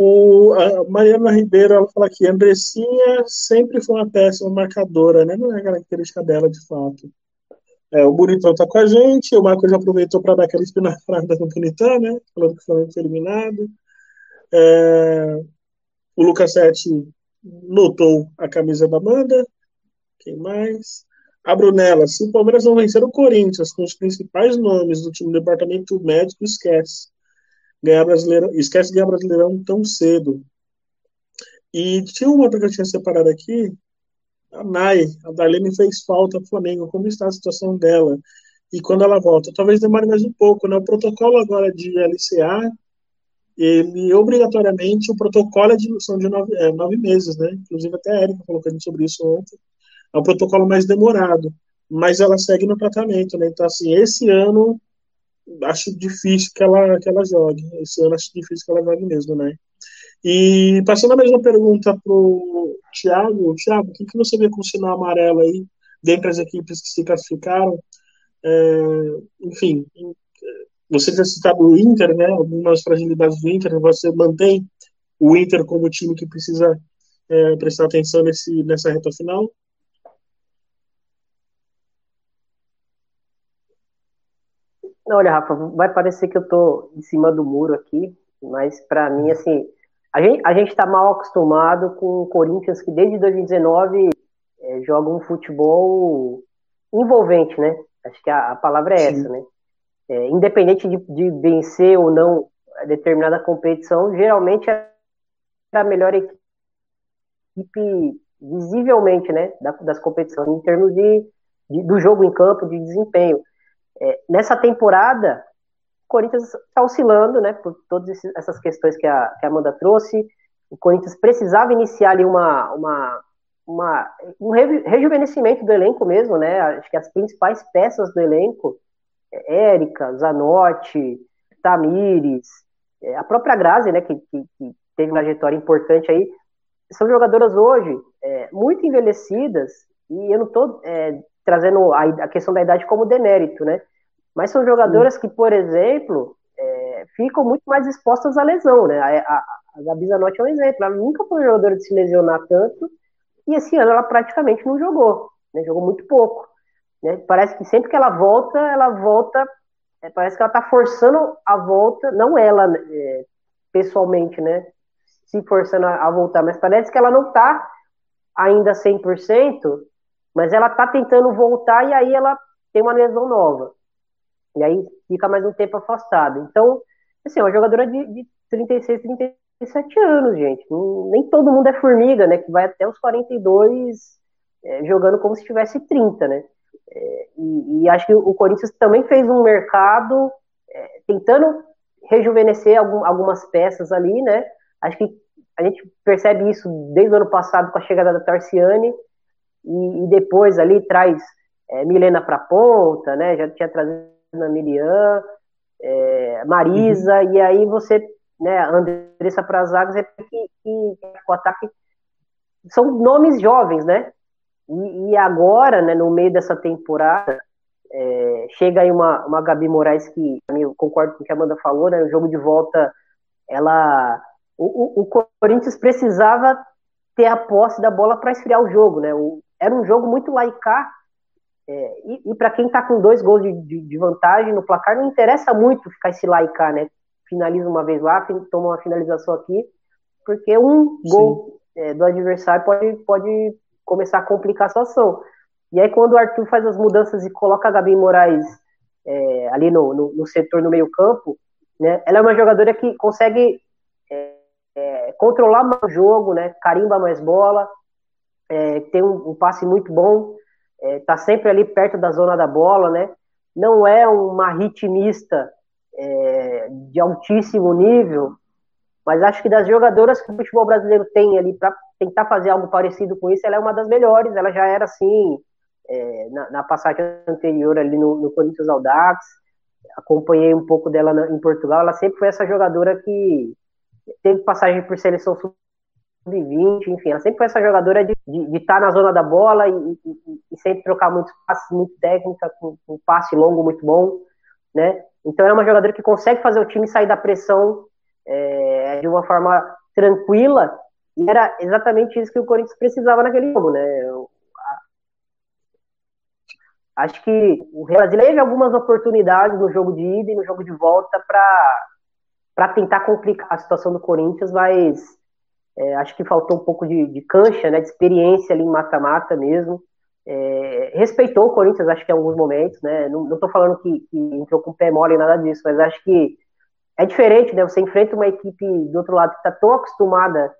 O, a Mariana Ribeiro ela fala que a Andressinha sempre foi uma péssima marcadora, né? Não é característica dela, de fato. É, o Bonitão tá com a gente, o Marco já aproveitou para dar aquela espinafrada no Bonitão, né? Falando que foi eliminado. É, o Lucas Sete notou a camisa da Amanda. Quem mais? A Brunella, se o Palmeiras não vencer o Corinthians com os principais nomes do time do departamento médico, esquece ganhar brasileirão, esquece de ganhar brasileirão tão cedo. E tinha uma outra que eu tinha separado aqui, a Nai, a Darlene fez falta ao Flamengo, como está a situação dela? E quando ela volta? Talvez demore mais um pouco, né? O protocolo agora de LCA, ele obrigatoriamente, o protocolo é de, são de nove, é, nove meses, né? Inclusive até a Erika falou com a gente sobre isso ontem. É um protocolo mais demorado, mas ela segue no tratamento, né? Então, assim, esse ano acho difícil que ela, que ela jogue. Esse ano acho difícil que ela jogue mesmo, né? E passando a mesma pergunta pro Thiago, Thiago, o que, que você vê com o sinal amarelo aí, dentre as equipes que se classificaram? É, enfim, você já citado o Inter, né? Algumas fragilidades do Inter, você mantém o Inter como time que precisa é, prestar atenção nesse, nessa reta final? Olha, Rafa, vai parecer que eu tô em cima do muro aqui, mas para mim, assim, a gente, a gente tá mal acostumado com o Corinthians que desde 2019 é, joga um futebol envolvente, né? Acho que a, a palavra é Sim. essa, né? É, independente de, de, vencer ou não determinada competição, geralmente é a melhor equipe visivelmente, né, das competições, em termos de, de, do jogo em campo, de desempenho. É, nessa temporada, o Corinthians está oscilando, né, por todas essas questões que a, que a Amanda trouxe. O Corinthians precisava iniciar ali uma, uma, uma, um rejuvenescimento do elenco mesmo, né? Acho que as principais peças do elenco, Érica, Zanotti, Tamires, é, a própria Grazi, né, que, que, que, teve uma trajetória importante aí, são jogadoras hoje é, muito envelhecidas, e eu não estou é, trazendo a, a, questão da idade como demérito, né? Mas são jogadoras que, por exemplo, é, ficam muito mais expostas à lesão, né? A, a, a Gabi Zanotti é um exemplo. Ela nunca foi jogadora de se lesionar tanto e esse ano ela praticamente não jogou, né? Jogou muito pouco. Né? Parece que sempre que ela volta, ela volta. É, parece que ela está forçando a volta, não ela é, pessoalmente, né? Se forçando a, a voltar, mas parece que ela não está ainda 100%, mas ela tá tentando voltar e aí ela tem uma lesão nova. E aí fica mais um tempo afastada. Então, assim, é uma jogadora de, de 36, 37 anos, gente. Nem todo mundo é formiga, né? Que vai até os 42 é, jogando como se tivesse 30, né? É, e, e, acho que o Corinthians também fez um mercado é, tentando rejuvenescer algum, algumas peças ali, né? Acho que a gente percebe isso desde o ano passado com a chegada da Tarciane e, e depois ali traz é, Milena para ponta, né? Já tinha trazido Miriam, é, Marisa, uhum. e aí você, né, Andressa para as zagas, é que, que o ataque são nomes jovens, né? E, e, agora, né, no meio dessa temporada, é, chega aí uma, uma Gabi Moraes que eu concordo com o que a Amanda falou, né? O jogo de volta, ela. O, o, o Corinthians precisava ter a posse da bola para esfriar o jogo, né? O, era um jogo muito laicar. É, e, e para quem está com dois gols de, de, de, vantagem no placar, não interessa muito ficar esse laicar, né? Finaliza uma vez lá, toma uma finalização aqui, porque um gol é, do adversário pode, pode começar a complicar a situação. E aí, quando o Arthur faz as mudanças e coloca a Gabi Moraes é, ali no, no, no, setor, no meio-campo, né, ela é uma jogadora que consegue é, é, controlar mais o jogo, né, carimba mais bola, é, tem um, um, passe muito bom, é, tá sempre ali perto da zona da bola, né, não é uma ritmista é, de altíssimo nível, mas acho que das jogadoras que o futebol brasileiro tem ali para tentar fazer algo parecido com isso, ela é uma das melhores. Ela já era assim é, na, na, passagem anterior ali no, no Corinthians Audax. Acompanhei um pouco dela na, em Portugal. Ela sempre foi essa jogadora que teve passagem por seleção sub-20, enfim, ela sempre foi essa jogadora de estar tá na zona da bola e, e, e, sempre trocar muitos passes, muito técnica, com um passe longo muito bom, né? Então é uma jogadora que consegue fazer o time sair da pressão é, de uma forma tranquila, e era exatamente isso que o Corinthians precisava naquele jogo, né? Acho que o Brasil teve algumas oportunidades no jogo de ida e no jogo de volta para tentar complicar a situação do Corinthians, mas é, acho que faltou um pouco de, de cancha, né, de experiência ali em mata-mata mesmo. É, respeitou o Corinthians, acho que em alguns momentos, né? Não, estou falando que, que entrou com o pé mole nada disso, mas acho que é diferente, né? Você enfrenta uma equipe do outro lado que está tão acostumada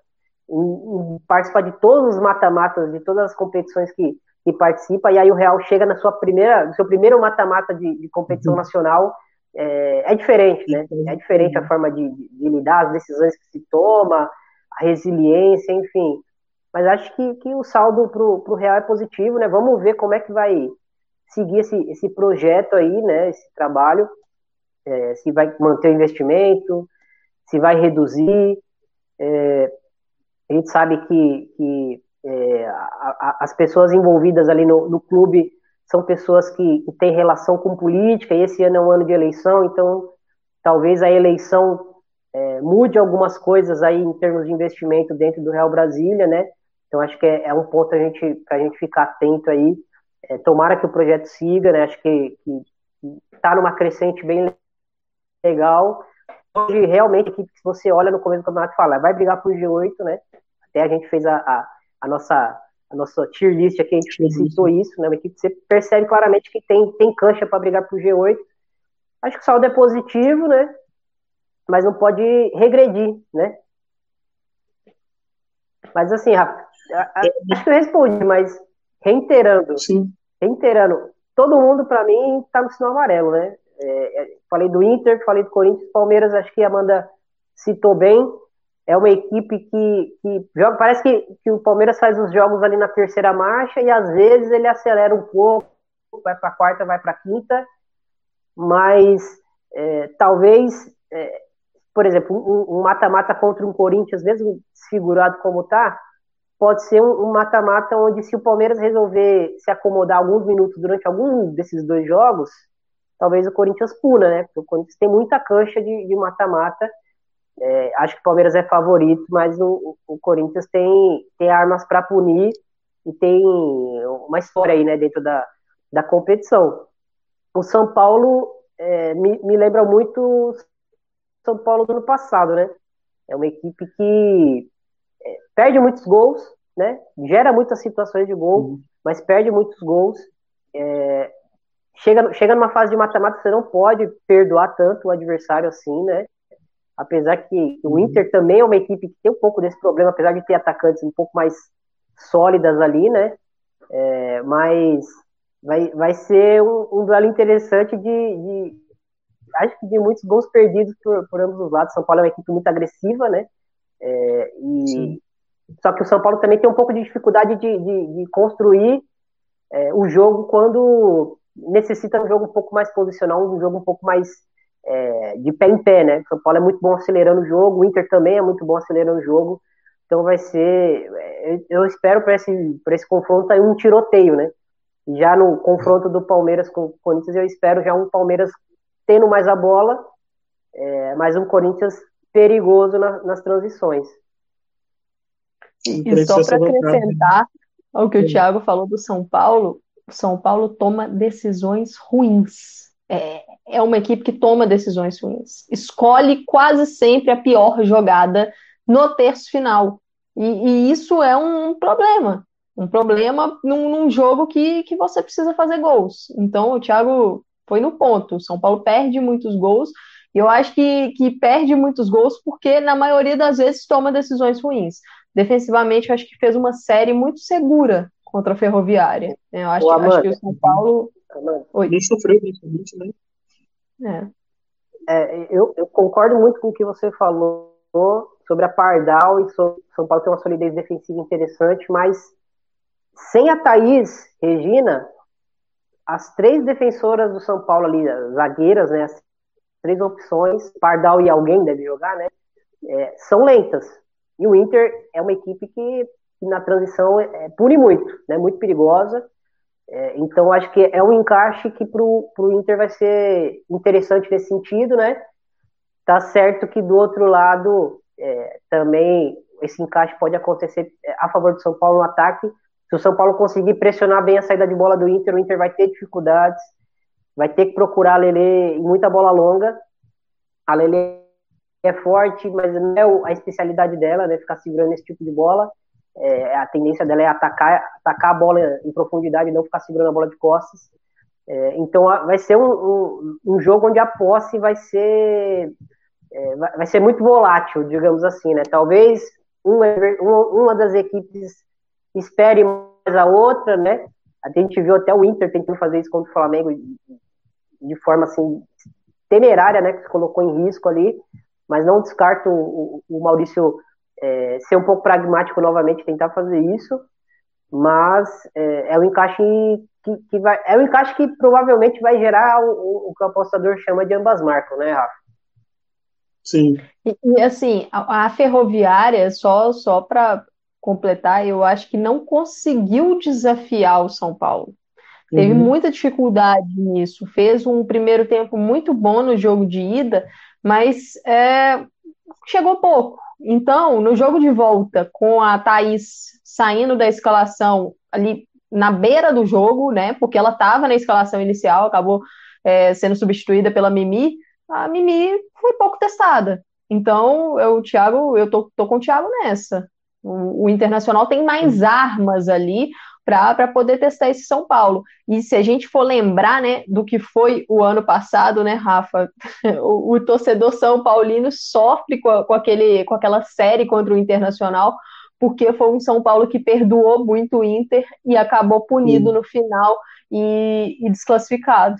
em, em, participar de todos os mata-matas, de todas as competições que, que participa, e aí o Real chega na sua primeira, no seu primeiro mata-mata de, de, competição uhum. nacional, é, é, diferente, né? É diferente a forma de, de, lidar, as decisões que se toma, resiliência, enfim. Mas acho que, que o saldo para o Real é positivo, né? Vamos ver como é que vai seguir esse, esse projeto aí, né? Esse trabalho é, se vai manter o investimento, se vai reduzir. É, a gente sabe que, que é, a, a, as pessoas envolvidas ali no, no clube são pessoas que, que, têm relação com política, e esse ano é um ano de eleição, então talvez a eleição é, mude algumas coisas aí em termos de investimento dentro do Real Brasília, né? Então acho que é, é um ponto a gente, para a gente ficar atento aí. É, tomara que o projeto siga, né? Acho que está numa crescente bem legal. Hoje, realmente, que se você olha no começo do campeonato fala, vai brigar por G8, né? Até a gente fez a, a, a nossa a nossa tier list aqui, a gente citou isso, né? Uma equipe que você percebe claramente que tem, tem cancha para brigar por G8. Acho que o saldo é positivo, né? Mas não pode regredir, né? Mas assim, Rafa, acho que eu respondi, mas reiterando, Sim. reiterando, todo mundo para mim tá no sinal amarelo, né? É, é, falei do Inter, falei do Corinthians, Palmeiras, acho que a Amanda citou bem. É uma equipe que, que joga, parece que, que o Palmeiras faz os jogos ali na terceira marcha e às vezes ele acelera um pouco, vai para a quarta, vai para a quinta, mas é, talvez, é, por exemplo, um mata-mata contra um Corinthians, mesmo desfigurado como tá, pode ser um mata-mata onde se o Palmeiras resolver se acomodar alguns minutos durante algum desses dois jogos, talvez o Corinthians pula, né? Porque o Corinthians tem muita cancha de mata-mata. É, acho que o Palmeiras é favorito, mas o, o Corinthians tem, tem armas para punir e tem uma história aí, né, dentro da, da competição. O São Paulo é, me, me lembra muito São Paulo do ano passado, né? É uma equipe que é, perde muitos gols, né? Gera muitas situações de gol, uhum. mas perde muitos gols. É, chega, chega numa fase de mata-mata, você não pode perdoar tanto o adversário assim, né? apesar que o Inter também é uma equipe que tem um pouco desse problema, apesar de ter atacantes um pouco mais sólidas ali, né? É, mas vai, vai ser um, um duelo interessante de, de, acho que de muitos gols perdidos por, por ambos os lados. São Paulo é uma equipe muito agressiva, né? É, e, só que o São Paulo também tem um pouco de dificuldade de, de, de construir é, o jogo quando necessita um jogo um pouco mais posicional, um jogo um pouco mais é, de pé em pé, né? O São Paulo é muito bom acelerando o jogo, o Inter também é muito bom acelerando o jogo. Então vai ser, é, eu espero para esse, esse confronto aí um tiroteio, né? Já no confronto do Palmeiras com o Corinthians, eu espero já um Palmeiras tendo mais a bola, é, mas um Corinthians perigoso na, nas transições. E só para acrescentar ao que o Thiago falou do São Paulo, o São Paulo toma decisões ruins. É, é uma equipe que toma decisões ruins. Escolhe quase sempre a pior jogada no terço final. E, e isso é um problema. Um problema num, num, jogo que, que você precisa fazer gols. Então, o Thiago foi no ponto. O São Paulo perde muitos gols. E eu acho que, que perde muitos gols porque, na maioria das vezes, toma decisões ruins. Defensivamente, eu acho que fez uma série muito segura contra a Ferroviária. Eu acho, Ô, que, acho que o São Paulo. Oi. Não sofreu defensivamente, né? É. é eu, eu, concordo muito com o que você falou sobre a Pardal e sobre São Paulo tem uma solidez defensiva interessante, mas sem a Thaís Regina, as três defensoras do São Paulo ali, zagueiras, né? As três opções, Pardal e alguém deve jogar, né? É, são lentas. E o Inter é uma equipe que, na transição é, é, pune muito, né? Muito perigosa. É, então acho que é um encaixe que para o Inter vai ser interessante nesse sentido, né? Tá certo que do outro lado é, também esse encaixe pode acontecer é, a favor do São Paulo no ataque. Se o São Paulo conseguir pressionar bem a saída de bola do Inter, o Inter vai ter dificuldades, vai ter que procurar a Lele em muita bola longa. A Lele é forte, mas não é a especialidade dela, né? Ficar segurando esse tipo de bola. É, a tendência dela é atacar, atacar a bola em profundidade, não ficar segurando a bola de costas. É, então vai ser um, um, um, jogo onde a posse vai ser é, vai ser muito volátil, digamos assim, né? Talvez uma, uma das equipes espere mais a outra, né? A gente viu até o Inter tentando fazer isso contra o Flamengo de forma assim temerária, né? Que se colocou em risco ali mas não descarto o, o Maurício é, ser um pouco pragmático novamente, tentar fazer isso, mas é, é um encaixe que, que, vai, é um encaixe que provavelmente vai gerar o, o que o apostador chama de ambas marcas, né, Rafa? Sim. E, e assim, a, a, ferroviária, só, só para completar, eu acho que não conseguiu desafiar o São Paulo. Teve uhum. muita dificuldade nisso. Fez um primeiro tempo muito bom no jogo de ida, mas é, chegou pouco. Então, no jogo de volta, com a Thaís saindo da escalação ali na beira do jogo, né? Porque ela estava na escalação inicial, acabou é, sendo substituída pela Mimi. A Mimi foi pouco testada. Então, eu, Thiago, eu tô, tô com o Thiago nessa. O, o Internacional tem mais armas ali para poder testar esse São Paulo. E se a gente for lembrar, né, do que foi o ano passado, né, Rafa, o, o torcedor São Paulino sofre com, a, com, aquele, com aquela série contra o Internacional, porque foi um São Paulo que perdoou muito o Inter e acabou punido Sim. no final e, e desclassificado.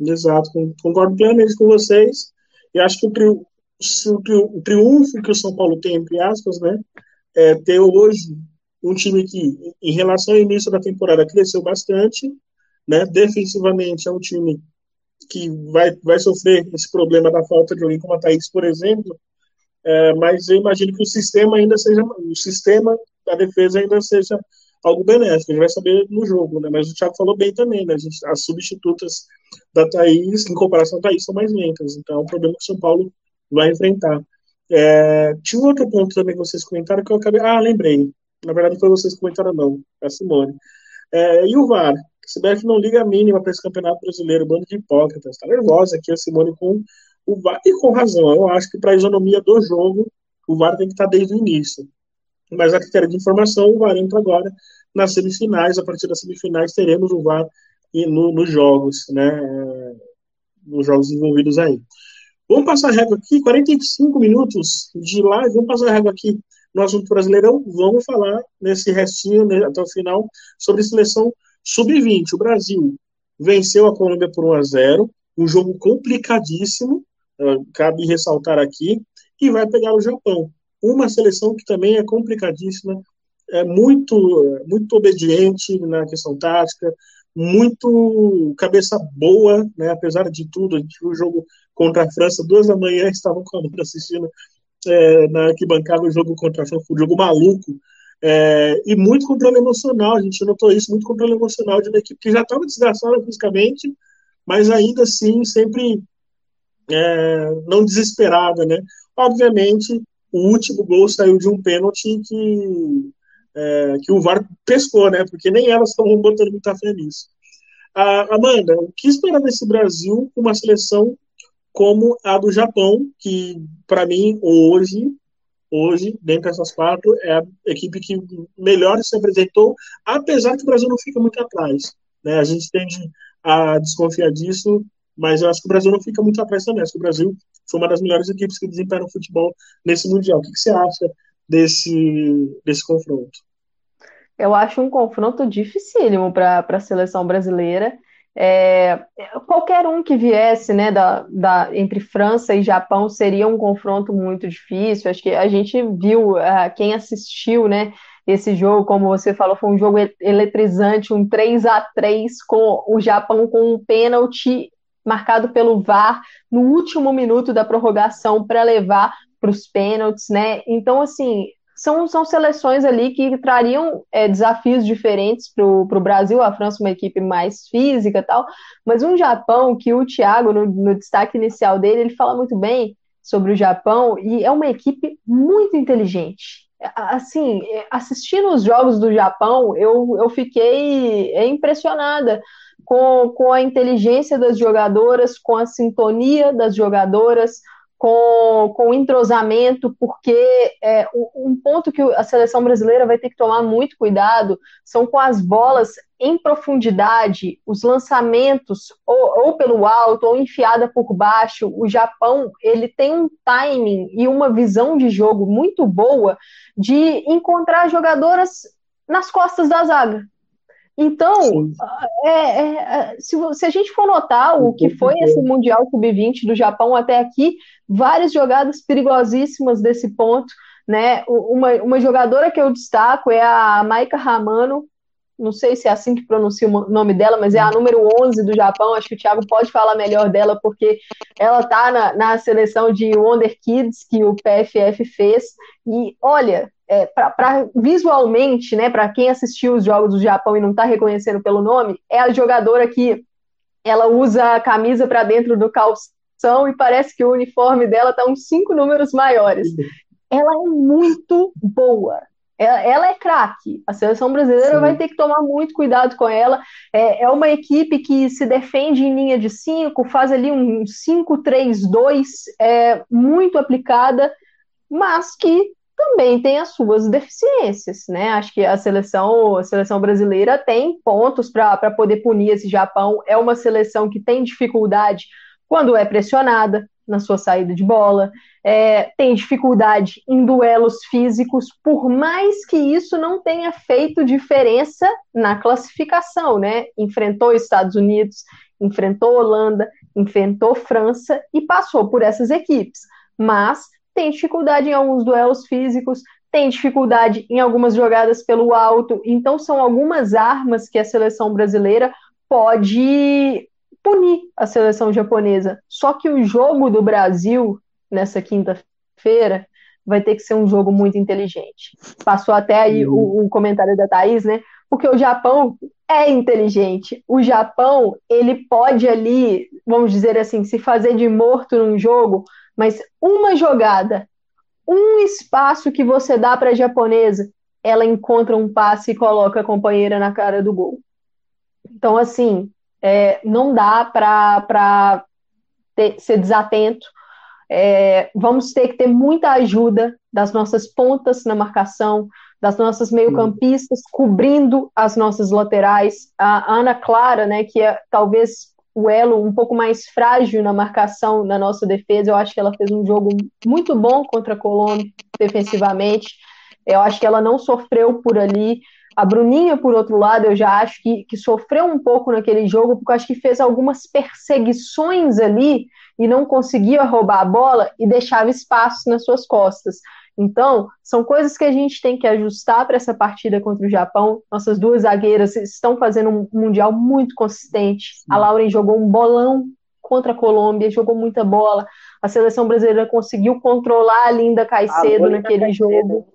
Exato, concordo plenamente com vocês. E acho que o, o, triunfo que o São Paulo tem, entre aspas, né, é ter hoje um time que, em relação ao início da temporada, cresceu bastante, né? Defensivamente é um time que vai, vai sofrer esse problema da falta de alguém como a Thaís, por exemplo, é, mas eu imagino que o sistema ainda seja, o sistema da defesa ainda seja algo benéfico, a gente vai saber no jogo, né? Mas o Thiago falou bem também, né? Gente, as substitutas da Thaís, em comparação à Thaís, são mais lentas, então é um problema que o São Paulo vai enfrentar. É, tinha um outro ponto também que vocês comentaram que eu acabei. Ah, lembrei. Na verdade, foi vocês que comentaram, não. É a Simone. É, e o VAR? A CBF não liga a mínima para esse campeonato brasileiro, bando de hipócritas. Está nervosa aqui a Simone com o VAR, e com razão. Eu acho que para a isonomia do jogo, o VAR tem que estar tá desde o início. Mas a critério de informação, o VAR entra agora nas semifinais. A partir das semifinais, teremos o VAR no, nos jogos, né? Nos jogos envolvidos aí. Vamos passar a régua aqui, 45 minutos de live, vamos passar a régua aqui no assunto brasileirão. Vamos falar nesse restinho, né, até o final, sobre seleção sub-20. O Brasil venceu a Colômbia por 1 a 0 um jogo complicadíssimo, uh, cabe ressaltar aqui, e vai pegar o Japão. Uma seleção que também é complicadíssima, é muito, muito obediente na questão tática, muito cabeça boa, né, apesar de tudo. A gente viu o jogo contra a França, duas da manhã, estavam com a assistindo é, na arquibancada o jogo contra a França, um jogo maluco. É, e muito controle emocional, a gente notou isso, muito controle emocional de uma equipe que já estava desgastada fisicamente, mas ainda assim sempre é, não desesperada, né? Obviamente, o último gol saiu de um pênalti que, é, que o VAR pescou, né? Porque nem elas estavam botando muita fé nisso. Ah, Amanda, o que esperar desse Brasil com uma seleção como a do Japão, que para mim hoje, hoje, dentre essas quatro, é a equipe que melhor se apresentou, apesar que o Brasil não fica muito atrás. Né? A gente tende a desconfiar disso, mas eu acho que o Brasil não fica muito atrás também. Acho que o Brasil foi uma das melhores equipes que desempenham futebol nesse Mundial. O que, que você acha desse, desse confronto? Eu acho um confronto dificílimo para a seleção brasileira. É, qualquer um que viesse né, da, da, entre França e Japão seria um confronto muito difícil. Acho que a gente viu, uh, quem assistiu né, esse jogo, como você falou, foi um jogo eletrizante, um 3 a 3 com o Japão com um pênalti marcado pelo VAR no último minuto da prorrogação para levar para os pênaltis, né? Então, assim, são, são seleções ali que trariam é, desafios diferentes para o Brasil, a França uma equipe mais física tal, mas um Japão que o Thiago, no, no destaque inicial dele, ele fala muito bem sobre o Japão e é uma equipe muito inteligente. Assim, assistindo os jogos do Japão, eu, eu fiquei é, impressionada com, com a inteligência das jogadoras, com a sintonia das jogadoras, com, com entrosamento, porque é, um ponto que a seleção brasileira vai ter que tomar muito cuidado são com as bolas em profundidade, os lançamentos ou, ou, pelo alto ou enfiada por baixo. O Japão ele tem um timing e uma visão de jogo muito boa de encontrar jogadoras nas costas da zaga. Então, é, é, é, se, se, a gente for notar o que foi esse Mundial Sub-20 do Japão até aqui, várias jogadas perigosíssimas desse ponto. Né? Uma, uma jogadora que eu destaco é a Maika Ramano, não sei se é assim que pronuncia o nome dela, mas é a número 11 do Japão. Acho que o Thiago pode falar melhor dela, porque ela está na, na seleção de Wonder Kids que o PFF fez. E olha, é, para visualmente, né, para quem assistiu os jogos do Japão e não está reconhecendo pelo nome, é a jogadora que ela usa a camisa para dentro do calção e parece que o uniforme dela está uns cinco números maiores. Ela é muito boa. Ela, ela é craque. A seleção brasileira Sim. vai ter que tomar muito cuidado com ela. É, é uma equipe que se defende em linha de cinco, faz ali um 5-3-2, é, muito aplicada, mas que também tem as suas deficiências, né? Acho que a seleção, a seleção brasileira tem pontos para poder punir esse Japão. É uma seleção que tem dificuldade quando é pressionada na sua saída de bola, é, tem dificuldade em duelos físicos, por mais que isso não tenha feito diferença na classificação, né? Enfrentou Estados Unidos, enfrentou Holanda, enfrentou França e passou por essas equipes. Mas tem dificuldade em alguns duelos físicos, tem dificuldade em algumas jogadas pelo alto. Então, são algumas armas que a seleção brasileira pode punir a seleção japonesa. Só que o jogo do Brasil, nessa quinta-feira, vai ter que ser um jogo muito inteligente. Passou até aí o, o, comentário da Thaís, né? Porque o Japão é inteligente. O Japão, ele pode ali, vamos dizer assim, se fazer de morto num jogo, mas uma jogada, um espaço que você dá para a japonesa, ela encontra um passe e coloca a companheira na cara do gol. Então, assim, é, não dá para ser desatento. É, vamos ter que ter muita ajuda das nossas pontas na marcação, das nossas meio-campistas cobrindo as nossas laterais. A Ana Clara, né, que é talvez o elo um pouco mais frágil na marcação na nossa defesa. Eu acho que ela fez um jogo muito bom contra a Colômbia defensivamente. Eu acho que ela não sofreu por ali. A Bruninha, por outro lado, eu já acho que, que sofreu um pouco naquele jogo, porque eu acho que fez algumas perseguições ali e não conseguia roubar a bola e deixava espaço nas suas costas. Então, são coisas que a gente tem que ajustar para essa partida contra o Japão. Nossas duas zagueiras estão fazendo um mundial muito consistente. Sim. A Lauren jogou um bolão contra a Colômbia, jogou muita bola. A seleção brasileira conseguiu controlar a Linda Caicedo naquele Caicedo. jogo.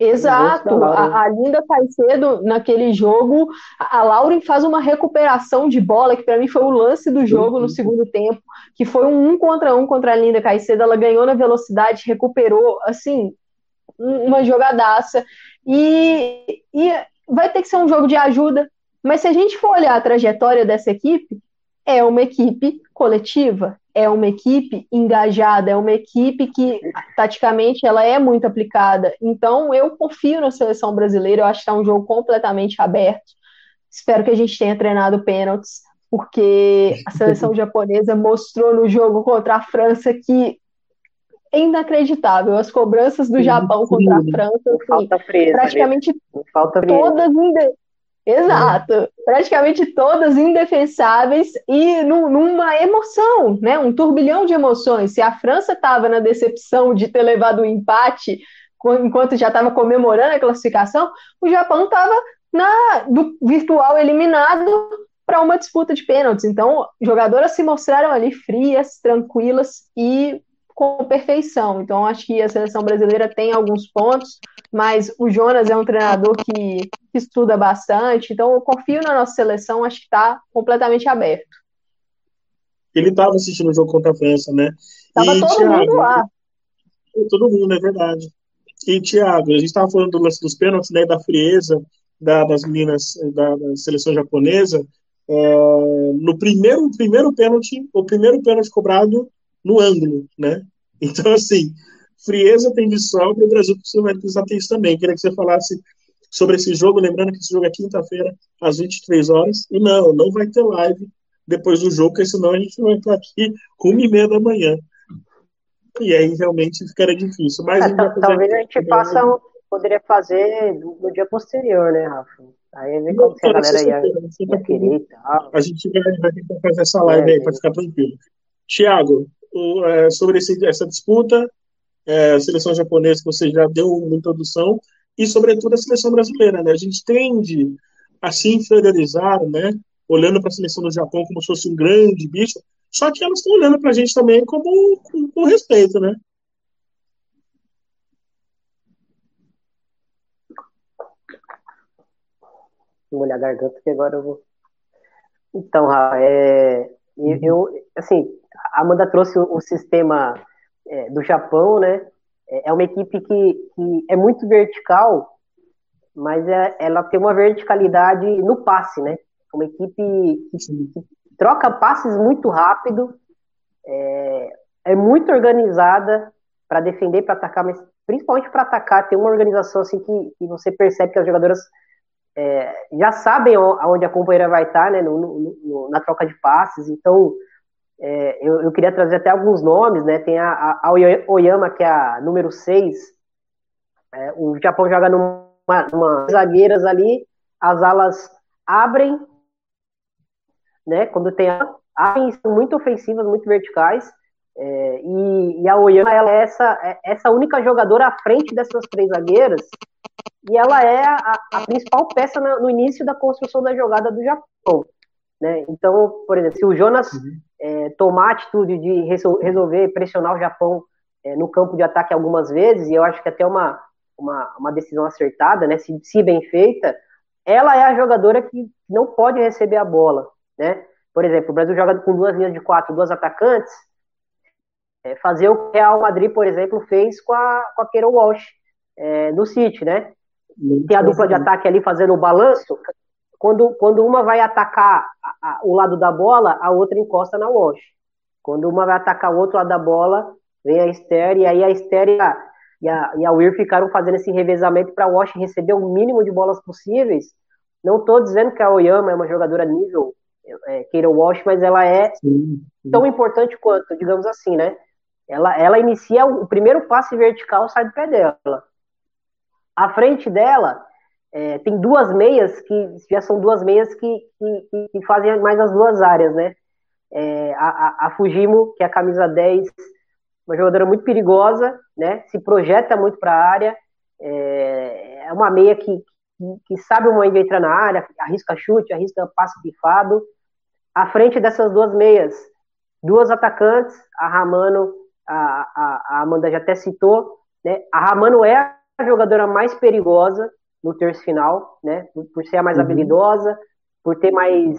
Exato, a, a, Linda Caicedo naquele jogo, a Lauren faz uma recuperação de bola, que para mim foi o lance do jogo uhum. no segundo tempo, que foi um um contra um contra a Linda Caicedo, ela ganhou na velocidade, recuperou, assim, uma jogadaça, e, e vai ter que ser um jogo de ajuda, mas se a gente for olhar a trajetória dessa equipe, é uma equipe coletiva, é uma equipe engajada, é uma equipe que taticamente ela é muito aplicada. Então eu confio na seleção brasileira, eu acho que é um jogo completamente aberto. Espero que a gente tenha treinado pênaltis, porque a seleção japonesa mostrou no jogo contra a França que é inacreditável. As cobranças do Japão contra a França, assim, falta praticamente falta todas Exato. Praticamente todas indefensáveis e numa emoção, né? Um turbilhão de emoções. Se a França estava na decepção de ter levado o um empate enquanto já estava comemorando a classificação, o Japão estava na do virtual eliminado para uma disputa de pênaltis. Então, jogadoras se mostraram ali frias, tranquilas e com perfeição. Então, acho que a seleção brasileira tem alguns pontos, mas o Jonas é um treinador que, que estuda bastante, então eu confio na nossa seleção, acho que está completamente aberto. Ele estava assistindo o jogo contra a França, né? Estava todo Thiago, mundo lá. Todo mundo, é verdade. E, Thiago, a gente estava falando do lance dos pênaltis, né, da frieza da, das meninas da, da seleção japonesa. É, no primeiro, primeiro pênalti, o primeiro pênalti cobrado no ângulo, né? Então, assim, frieza tem de sobra e o Brasil precisa precisar ter isso também. Queria que você falasse sobre esse jogo, lembrando que esse jogo é quinta-feira, às 23 horas, e não, não vai ter live depois do jogo, porque senão a gente vai estar aqui uma e meia da manhã. E aí realmente ficaria difícil. Mas é, a talvez a gente faça, um, poderia fazer no dia posterior, né, Rafa? Aí vê como a galera ia, ia querer e tal. A gente vai, vai tentar fazer essa live é, aí, para ficar tranquilo. Tiago, é, sobre esse, essa disputa, é, a seleção japonesa, que você já deu uma introdução, e, sobretudo, a seleção brasileira. Né? A gente tende a se inferiorizar, né? olhando para a seleção do Japão como se fosse um grande bicho, só que elas estão olhando para a gente também como, com, com respeito, né? Molhar a garganta que agora eu vou. Então, é, eu, eu, assim, a Amanda trouxe o, sistema é, do Japão, né? É, é uma equipe que, que é muito vertical, mas é, ela tem uma verticalidade no passe, né? Uma equipe que, que troca passes muito rápido, é, é muito organizada para defender, para atacar, mas principalmente para atacar, tem uma organização assim que, que você percebe que as jogadoras é, já sabem aonde a companheira vai estar, né, no, no, na troca de passes, então é, eu, eu, queria trazer até alguns nomes, né? Tem a, a, Oyama, que é a número 6. É, o Japão joga numa, numa zagueiras ali, as alas abrem, né? Quando tem abrem, são muito ofensivas, muito verticais. É, e, e, a Oyama ela é essa, é essa única jogadora à frente dessas três zagueiras e ela é a, a principal peça no, no início da construção da jogada do Japão. Né? Então, por exemplo, se o Jonas uhum. É, tomar a atitude de resolver pressionar o Japão é, no campo de ataque algumas vezes, e eu acho que até uma, uma, uma decisão acertada, né, se, se, bem feita, ela é a jogadora que não pode receber a bola. Né? Por exemplo, o Brasil joga com duas linhas de quatro, duas atacantes, é, fazer o que o Real Madrid, por exemplo, fez com a, com a Keira Walsh é, no City, né? Tem a dupla de ataque ali fazendo o balanço, quando, quando uma vai atacar a, a, o lado da bola, a outra encosta na Walsh. Quando uma vai atacar o outro lado da bola, vem a Esther, e aí a Esther e a, e a, e a Weir ficaram fazendo esse revezamento para a Walsh receber o mínimo de bolas possíveis. Não estou dizendo que a Oyama é uma jogadora nível é, Keira Walsh, mas ela é sim, sim. tão importante quanto, digamos assim, né? Ela, ela inicia o primeiro passe vertical, sai do pé dela. À frente dela, é, tem duas meias que já são duas meias que, que, que fazem mais as duas áreas, né? É, a, a, Fujimo, que é a camisa 10, uma jogadora muito perigosa, né? Se projeta muito para a área, é, é, uma meia que, que, sabe o momento de entrar na área, arrisca chute, arrisca passe pifado. À frente dessas duas meias, duas atacantes, a Ramano, a, a, a Amanda já até citou, né? A Ramano é a jogadora mais perigosa no terço final, né? Por ser a mais uhum. habilidosa, por ter mais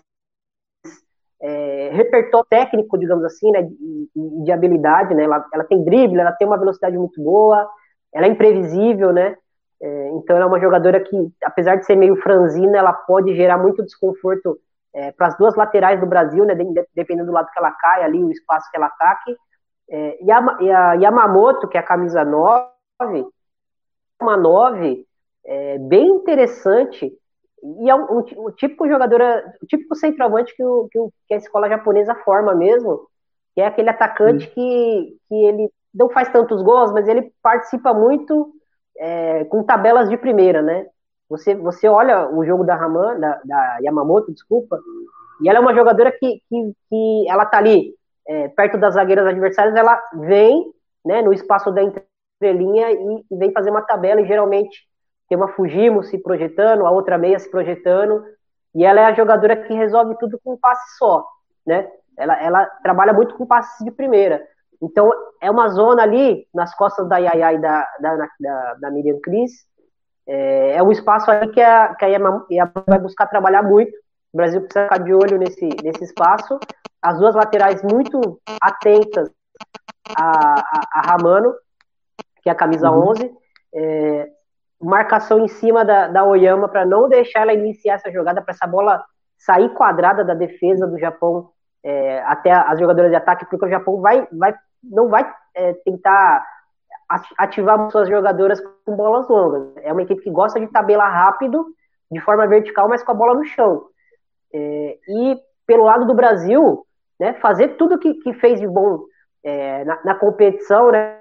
é, repertório técnico, digamos assim, né? De, de habilidade, né? Ela, ela, tem drible, ela tem uma velocidade muito boa, ela é imprevisível, né? É, então ela é uma jogadora que, apesar de ser meio franzina, ela pode gerar muito desconforto é, para as duas laterais do Brasil, né? Dependendo do lado que ela cai, ali o espaço que ela ataque. É, e, a, e a Yamamoto, que é a camisa 9, uma 9 é, bem interessante e é um, um, um tipo de jogadora, o típico centroavante que, o, que, o, que, a escola japonesa forma mesmo, que é aquele atacante que, que ele não faz tantos gols, mas ele participa muito é, com tabelas de primeira, né? Você, você olha o jogo da, Raman, da, da Yamamoto, desculpa, e ela é uma jogadora que, que, que ela tá ali é, perto das zagueiras adversárias, ela vem né, no espaço da entrelinha e, e vem fazer uma tabela, e geralmente tem uma Fujimo se projetando, a outra meia se projetando, e ela é a jogadora que resolve tudo com um passe só, né? Ela, ela trabalha muito com passes de primeira. Então, é uma zona ali, nas costas da Yaya e da, da, da, da Miriam Cris, é, é um espaço aí que a, que a Yama, vai buscar trabalhar muito. O Brasil precisa ficar de olho nesse, nesse espaço. As duas laterais muito atentas a, a, a Ramano, que é a camisa uhum. 11. É, marcação em cima da, da Oyama para não deixar ela iniciar essa jogada, para essa bola sair quadrada da defesa do Japão é, até as jogadoras de ataque, porque o Japão vai, vai não vai é, tentar ativar suas jogadoras com bolas longas. É uma equipe que gosta de tabelar rápido, de forma vertical, mas com a bola no chão. É, e pelo lado do Brasil, né, fazer tudo que, que fez de bom é, na, na, competição, né,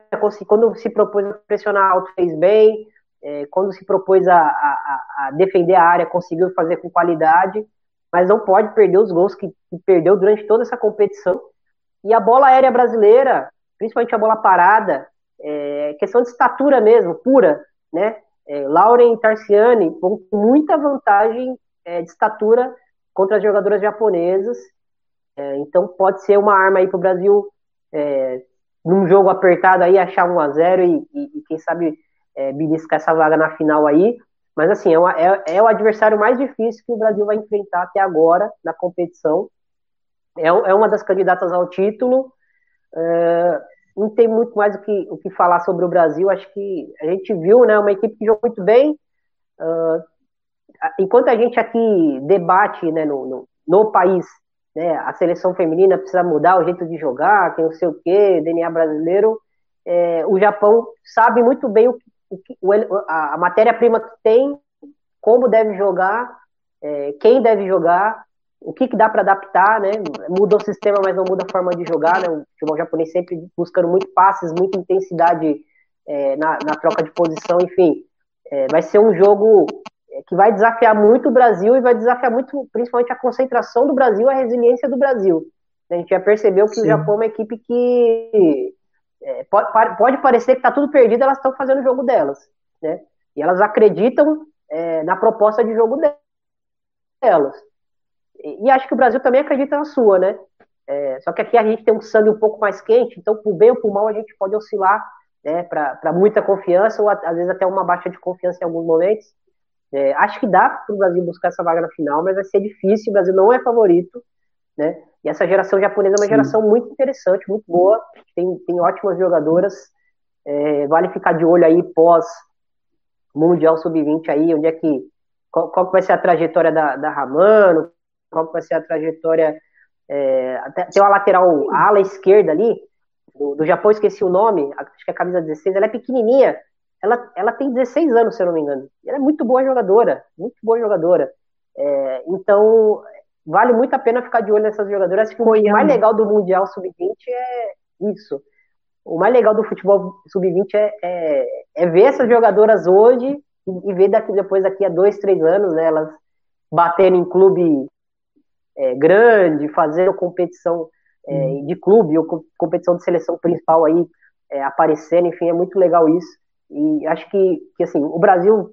quando se propôs a pressionar alto, fez bem, é, quando se propôs a, a, a, defender a área, conseguiu fazer com qualidade, mas não pode perder os gols que, que perdeu durante toda essa competição. E a bola aérea brasileira, principalmente a bola parada, é questão de estatura mesmo, pura, né? É, Lauren e Tarciani vão com muita vantagem é, de estatura contra as jogadoras japonesas. É, então pode ser uma arma aí para o Brasil é, num jogo apertado aí achar 1 a 0 e, e, e quem sabe é, beliscar essa vaga na final aí. Mas assim, é, uma, é, é, o adversário mais difícil que o Brasil vai enfrentar até agora na competição. É, é uma das candidatas ao título. É, não tem muito mais o que, o que falar sobre o Brasil. Acho que a gente viu, né, uma equipe que jogou muito bem. Uh, enquanto a gente aqui debate né, no, no, no, país, né, a seleção feminina precisa mudar o jeito de jogar, tem não sei o quê, DNA brasileiro, é, o Japão sabe muito bem o, o, a, a matéria-prima que tem, como deve jogar, é, quem deve jogar, o que, que dá para adaptar, né? Muda o sistema, mas não muda a forma de jogar, né? O futebol japonês sempre buscando muito passes, muita intensidade é, na, na, troca de posição, enfim. É, vai ser um jogo é, que vai desafiar muito o Brasil e vai desafiar muito, principalmente, a concentração do Brasil, a resiliência do Brasil. A gente já percebeu que Sim. o Japão é uma equipe que é, pode, pode, parecer que está tudo perdido, elas estão fazendo o jogo delas, né? E elas acreditam é, na proposta de jogo delas. E, e, acho que o Brasil também acredita na sua, né? É, só que aqui a gente tem um sangue um pouco mais quente, então por bem ou por mal a gente pode oscilar né, para muita confiança ou às vezes até uma baixa de confiança em alguns momentos. É, acho que dá para o Brasil buscar essa vaga na final, mas vai ser difícil. O Brasil não é favorito, né? E essa geração japonesa é uma Sim. geração muito interessante, muito boa, tem, tem ótimas jogadoras. É, vale ficar de olho aí pós Mundial Sub-20 aí, onde é que. Qual, qual, vai ser a trajetória da, da Ramano, qual vai ser a trajetória. É, tem uma lateral, a ala esquerda ali, do, do Japão, esqueci o nome, acho que é a camisa 16, ela é pequenininha, ela, ela tem 16 anos, se eu não me engano. Ela é muito boa jogadora, muito boa jogadora. É, então, vale muito a pena ficar de olho nessas jogadoras. Acho que o mais legal do Mundial Sub-20 é isso. O mais legal do futebol Sub-20 é, é, é, ver essas jogadoras hoje e, e, ver daqui, depois, daqui a dois, três anos, né, elas batendo em clube é, grande, fazendo competição uhum. de clube ou competição de seleção principal aí é, aparecendo, enfim, é muito legal isso. E acho que, que assim, o Brasil,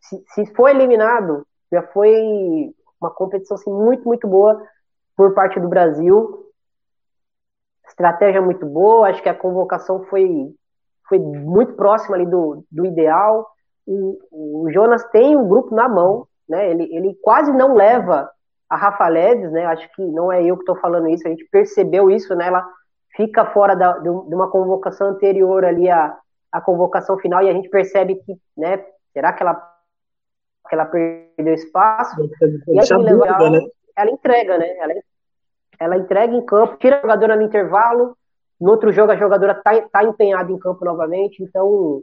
se, se for eliminado, já foi uma competição assim, muito, muito boa por parte do Brasil. Estratégia muito boa, acho que a convocação foi, foi muito próxima ali do, do ideal. O, o Jonas tem o grupo na mão, né? Ele, ele quase não leva a Rafa Leves, né? Acho que não é eu que estou falando isso, a gente percebeu isso, né? Ela fica fora da, de uma convocação anterior ali à, à convocação final e a gente percebe que, né? Será que ela, que ela perdeu espaço? E aí, legal, né? ela entrega, né? Ela, ela entrega em campo, tira a jogadora no intervalo, no outro jogo a jogadora está tá empenhada em campo novamente, então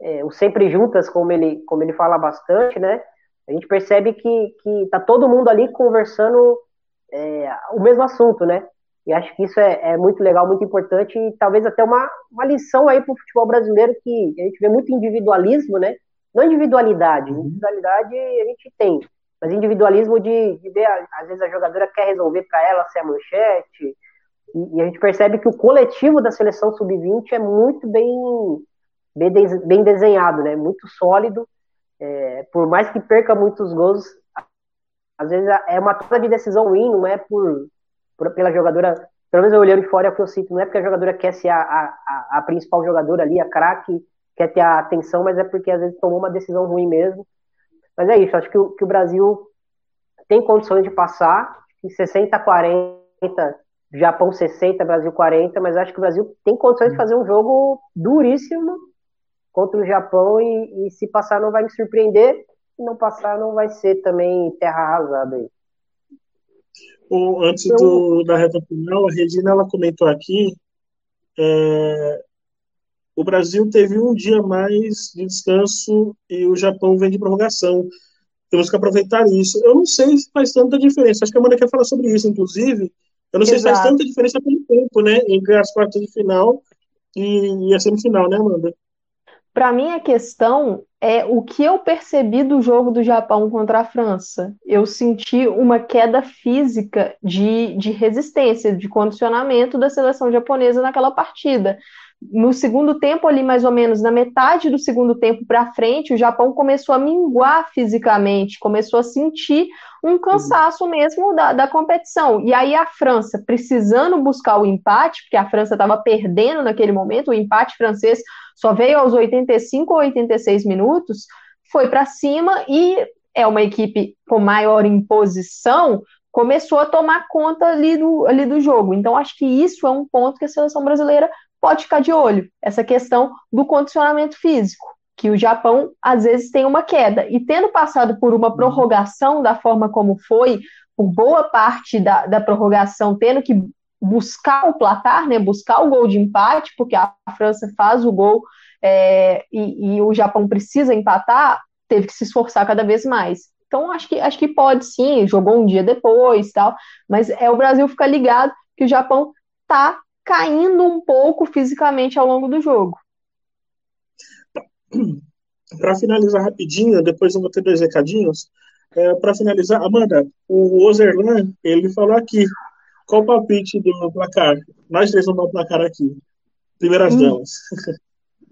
é, o sempre juntas, como ele, como ele fala bastante, né? A gente percebe que, que tá todo mundo ali conversando é, o mesmo assunto, né? E acho que isso é, é, muito legal, muito importante e talvez até uma, uma lição aí para o futebol brasileiro que a gente vê muito individualismo, né? Não individualidade, uhum. individualidade a gente tem, mas individualismo de, de ver, às vezes a jogadora quer resolver para ela ser a manchete, e, e, a gente percebe que o coletivo da seleção sub-20 é muito bem, bem, bem desenhado, né? Muito sólido, é, por mais que perca muitos gols, às vezes é uma toma de decisão ruim, não é por, por, pela jogadora, pelo menos eu olhando de fora é o que eu sinto, não é porque a jogadora quer ser a, a, a principal jogadora ali, a craque, quer ter a atenção, mas é porque às vezes tomou uma decisão ruim mesmo. Mas é isso, acho que o, que o Brasil tem condições de passar, 60 40, Japão 60, Brasil 40, mas acho que o Brasil tem condições de fazer um jogo duríssimo contra o Japão e, e, se passar não vai me surpreender, se não passar não vai ser também terra arrasada aí. Antes então, do, da reta final, a Regina ela comentou aqui é, o Brasil teve um dia mais de descanso e o Japão vem de prorrogação. Temos que aproveitar isso. Eu não sei se faz tanta diferença. Acho que a Amanda quer falar sobre isso, inclusive. Eu não Exato. sei se faz tanta diferença pelo tempo, né? Entre as quartas de final e, e a semifinal, né, Amanda? Para mim, a questão é o que eu percebi do jogo do Japão contra a França. Eu senti uma queda física de, de resistência, de condicionamento da seleção japonesa naquela partida. No segundo tempo, ali mais ou menos, na metade do segundo tempo para frente, o Japão começou a minguar fisicamente, começou a sentir um cansaço mesmo da, da competição. E aí a França, precisando buscar o empate, porque a França estava perdendo naquele momento, o empate francês só veio aos 85 ou 86 minutos, foi para cima e é uma equipe com maior imposição, começou a tomar conta ali do, ali do jogo. Então, acho que isso é um ponto que a seleção brasileira pode ficar de olho, essa questão do condicionamento físico, que o Japão às vezes tem uma queda. E tendo passado por uma prorrogação da forma como foi, por boa parte da, da prorrogação, tendo que buscar o placar, né, buscar o gol de empate, porque a França faz o gol é, e, e, o Japão precisa empatar, teve que se esforçar cada vez mais. Então, acho que, acho que pode sim, jogou um dia depois tal, mas é o Brasil ficar ligado que o Japão está caindo um pouco fisicamente ao longo do jogo. Para finalizar rapidinho, depois eu vou ter dois recadinhos. É, Para finalizar, Amanda, o Ozerlan, ele falou aqui qual o palpite do placar? Nós três vamos dar o placar aqui. Primeiras hum. damas.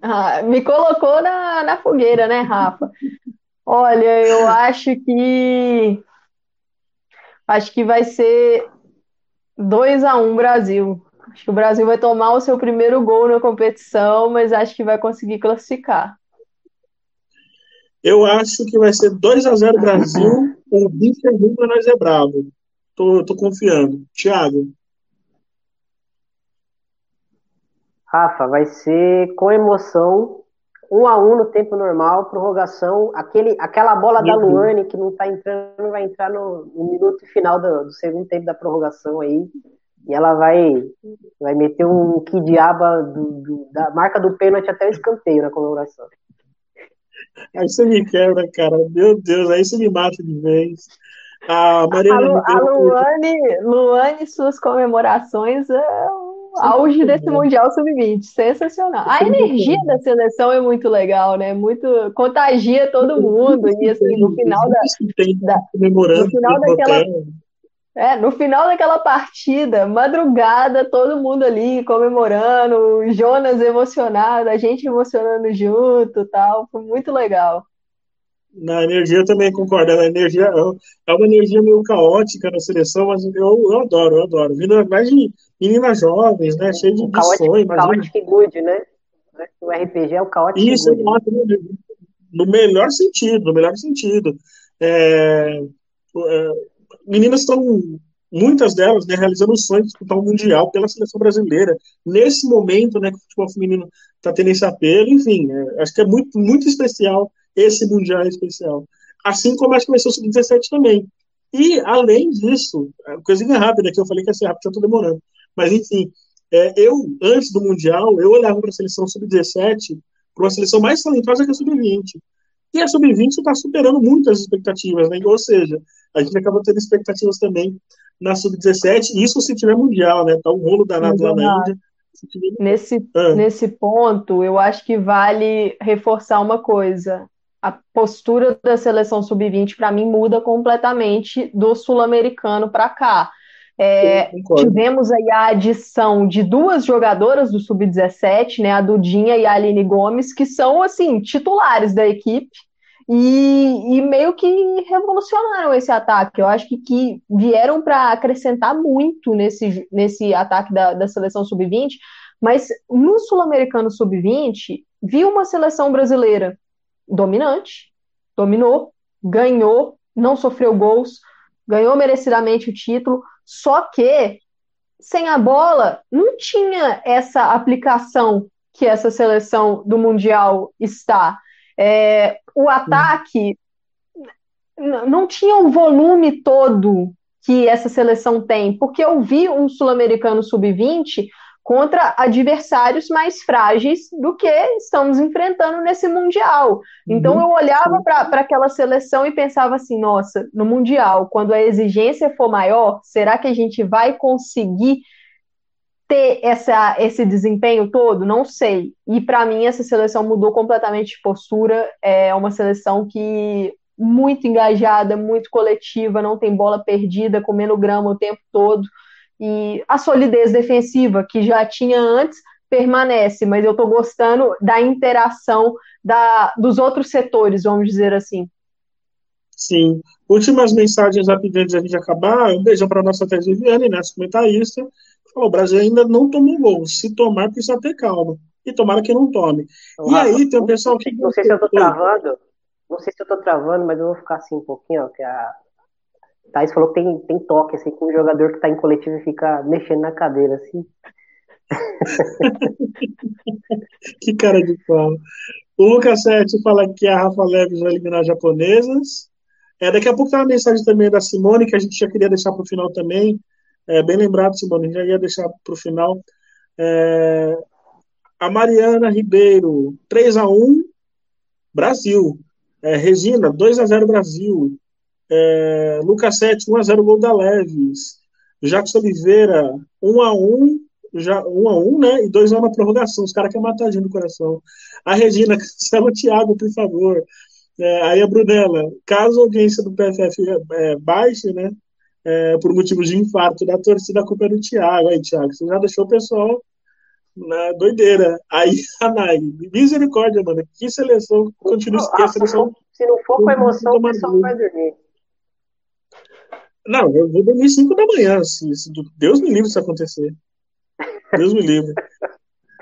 Ah, me colocou na, na fogueira, né, Rafa? Olha, eu acho que. Acho que vai ser 2 a 1 um Brasil. Acho que o Brasil vai tomar o seu primeiro gol na competição, mas acho que vai conseguir classificar. Eu acho que vai ser 2 a 0 Brasil. O bicho é ruim, nós é bravo. Tô, tô confiando. Thiago. Rafa, vai ser com emoção, um a um no tempo normal, prorrogação, aquele, aquela bola Meu da Luane que não tá entrando, vai entrar no, no minuto final do, do, segundo tempo da prorrogação aí, e ela vai, vai meter um que diaba do, do, da marca do pênalti até o escanteio na comemoração. Aí você me quebra, cara. Meu Deus, aí você me mata de vez. A, Mariana a, Lu, a Luane, Luane, suas comemorações é o auge desse Mundial Sub-20. Sensacional. A energia da seleção é muito legal, né? Muito contagia todo mundo. E assim, no final da, da no final daquela é, no final daquela partida, madrugada, todo mundo ali comemorando, o Jonas emocionado, a gente emocionando junto, tal, foi muito legal. Na energia eu também concordo, a energia é uma energia meio caótica na seleção, mas eu, eu adoro, eu adoro. Vindo mais de meninas jovens, né, cheio de sonhos. Caótico good, né? O RPG é o caótico Isso, good. no melhor sentido, no melhor sentido. É, é meninas estão, muitas delas, né, realizando o sonho de disputar o um Mundial pela seleção brasileira. Nesse momento, né, que o futebol feminino está tendo esse apelo, enfim, é, acho que é muito, muito especial esse Mundial especial. Assim como acho que vai ser o Sub-17 também. E, além disso, é, coisinha rápida, que eu falei que ia ser rápido, já estou demorando. Mas, enfim, é, eu, antes do Mundial, eu olhava para a seleção Sub-17 para uma seleção mais talentosa que a Sub-20. E a Sub-20 está superando muitas expectativas, né? Ou seja, a gente acaba tendo expectativas também na Sub-17, isso se tiver Mundial, né? Tá um rolo danado lá na Índia. Nesse, ah. nesse ponto, eu acho que vale reforçar uma coisa. A postura da seleção sub-20, para mim, muda completamente do sul-americano para cá. É, tivemos aí a adição de duas jogadoras do sub-17, né, a Dudinha e a Aline Gomes, que são assim titulares da equipe e, e meio que revolucionaram esse ataque. Eu acho que, que vieram para acrescentar muito nesse, nesse ataque da, da seleção sub-20, mas no sul-americano sub-20 viu uma seleção brasileira dominante, dominou, ganhou, não sofreu gols, ganhou merecidamente o título só que sem a bola não tinha essa aplicação que essa seleção do Mundial está. É, o ataque não tinha o volume todo que essa seleção tem, porque eu vi um sul-americano sub-20 contra adversários mais frágeis do que estamos enfrentando nesse Mundial. Então uhum. eu olhava para aquela seleção e pensava assim: nossa, no Mundial, quando a exigência for maior, será que a gente vai conseguir ter essa, esse desempenho todo? Não sei. E para mim, essa seleção mudou completamente de postura. É uma seleção que muito engajada, muito coletiva, não tem bola perdida, comendo grama o tempo todo. E a solidez defensiva, que já tinha antes, permanece, mas eu estou gostando da interação da, dos outros setores, vamos dizer assim. Sim. Últimas mensagens rapidinhas a gente acabar. Um beijão para a nossa Thais Viviane, nossa comentarista. Falou, o Brasil ainda não tomou gol. Se tomar, precisa ter calma. E tomara que não tome. e aí tem o pessoal que. Não sei se eu estou travando. Não sei se eu estou travando, mas eu vou ficar assim um pouquinho, ó, que a, Thaís falou que tem, tem toque, assim, com um jogador que tá em coletivo e fica mexendo na cadeira, assim. que cara de pau. O Lucas Sete fala que a Rafa Leves vai eliminar japonesas. É, daqui a pouco tem uma mensagem também da Simone, que a gente já queria deixar para o final também. É, bem lembrado, Simone, já ia deixar para o final. É, a Mariana Ribeiro, 3 a 1 Brasil. É, Regina, 2 a 0 Brasil. É, Lucas 7, 1x0 gol da Leves. Jacques Oliveira, 1x1, já 1x1, né? E 2x1 na prorrogação. Os caras querem matar a gente no coração. A Regina, cancela o Thiago, por favor. É, aí a Brunella, caso a audiência do PFF é, baixe, né? É, por motivo de infarto da torcida, a culpa é do Thiago. Aí, Thiago, você já deixou o pessoal na doideira. Aí a Nai, misericórdia, mano. Que seleção continua a seleção. Se não for com emoção, o pessoal vai dormir. Não, eu vou dormir 5 da manhã. Se, Deus me livre se acontecer. Deus me livre.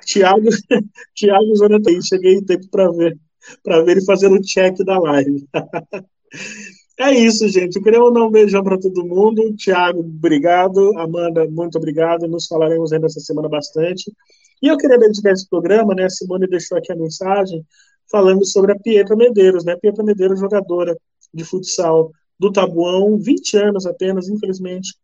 Tiago, Tiago Zoneta cheguei em tempo para ver, para ver ele fazendo o check da live. é isso, gente. Eu queria mandar um beijão para todo mundo. Tiago, obrigado. Amanda, muito obrigado. Nos falaremos ainda essa semana bastante. E eu queria dedicar esse programa, né? A Simone deixou aqui a mensagem falando sobre a Pietra Medeiros, né? Pietra Medeiros, jogadora de futsal do Tabuão, 20 anos apenas, infelizmente,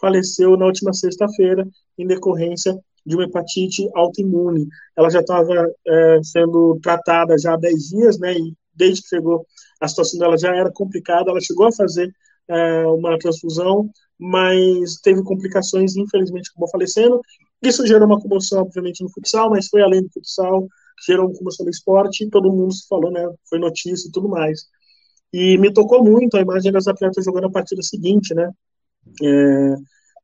faleceu na última sexta-feira em decorrência de uma hepatite autoimune. Ela já estava é, sendo tratada já há 10 dias, né, e desde que chegou, a situação dela já era complicada, ela chegou a fazer é, uma transfusão, mas teve complicações, infelizmente, acabou falecendo. Isso gerou uma comoção, obviamente, no futsal, mas foi além do futsal, gerou uma comoção no esporte, todo mundo se falou, né? Foi notícia e tudo mais. E me tocou muito a imagem das atletas jogando a partida seguinte, né? É,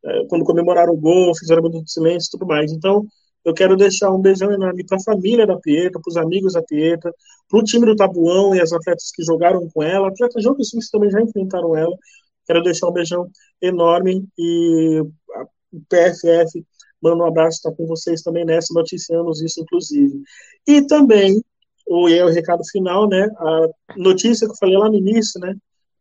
é, quando comemoraram o gol, fizeram um minuto de silêncio e tudo mais. Então, eu quero deixar um beijão enorme para a família da Pietra, para os amigos da Pietra, para o time do Tabuão e as atletas que jogaram com ela, atletas jogos que também já enfrentaram ela. Quero deixar um beijão enorme e o PFF manda um abraço, está com vocês também nessa, noticiamos isso, inclusive. E também, o, e é o recado final, né, a notícia que eu falei lá no início, né,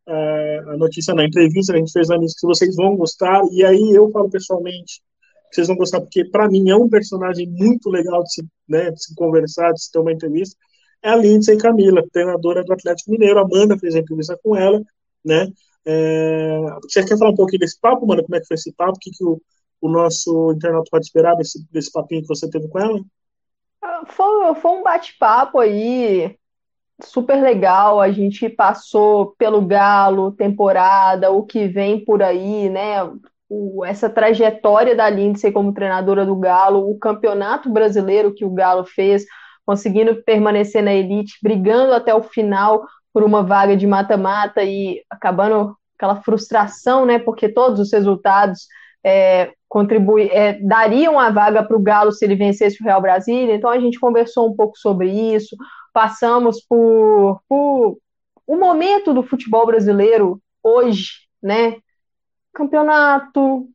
a notícia na entrevista que a gente fez lá no início, que vocês vão gostar, e aí eu falo pessoalmente, que vocês vão gostar, porque para mim é um personagem muito legal de se, né, de se conversar, de se ter uma entrevista, é a Lindsay Camila, treinadora do Atlético Mineiro. A Amanda fez a entrevista com ela, né? É... Você quer falar um pouquinho desse papo, Amanda? Como é que foi esse papo? O que, que o, o nosso internauta pode esperar desse, desse papinho que você teve com ela? Foi, foi um bate-papo aí super legal. A gente passou pelo Galo, temporada, o que vem por aí, né? o, essa trajetória da Lindsay como treinadora do Galo, o campeonato brasileiro que o Galo fez, conseguindo permanecer na elite, brigando até o final por uma vaga de mata-mata e acabando aquela frustração, né? Porque todos os resultados é, contribui, é, dariam a vaga para o Galo se ele vencesse o Real Brasília. Então a gente conversou um pouco sobre isso, passamos por, por o momento do futebol brasileiro hoje, né? campeonato,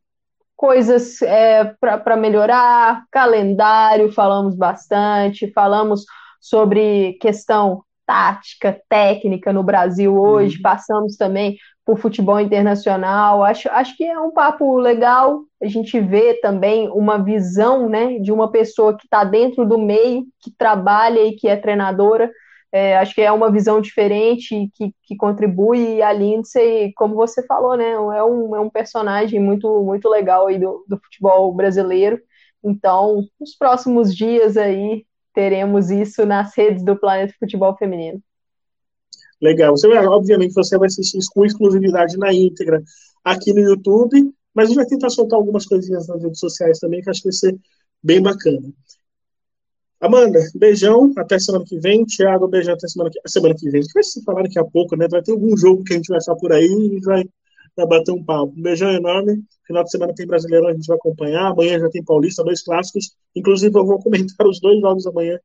coisas é, para melhorar, calendário, falamos bastante, falamos sobre questão tática, técnica no Brasil hoje, uhum. passamos também por futebol internacional. Acho, acho que é um papo legal. A gente vê também uma visão né, de uma pessoa que está dentro do meio, que trabalha e que é treinadora. É, acho que é uma visão diferente que, que contribui e a Lindsay, como você falou, né, é um, é um personagem muito, muito legal aí do, do futebol brasileiro. Então, nos próximos dias aí teremos isso nas redes do Planeta Futebol Feminino. Legal. Você vai, obviamente você vai assistir isso com exclusividade na íntegra aqui no YouTube, mas a gente vai tentar soltar algumas coisinhas nas redes sociais também, que acho que vai ser bem bacana. Amanda, beijão, até semana que vem. Thiago, beijão até semana que, semana que vem. A gente vai se falar daqui a pouco, né? Vai ter algum jogo que a gente vai estar por aí e vai, vai bater um papo. Um beijão enorme. Final de semana tem Brasileirão, a gente vai acompanhar. Amanhã já tem Paulista, dois clássicos. Inclusive, eu vou comentar os dois jogos amanhã: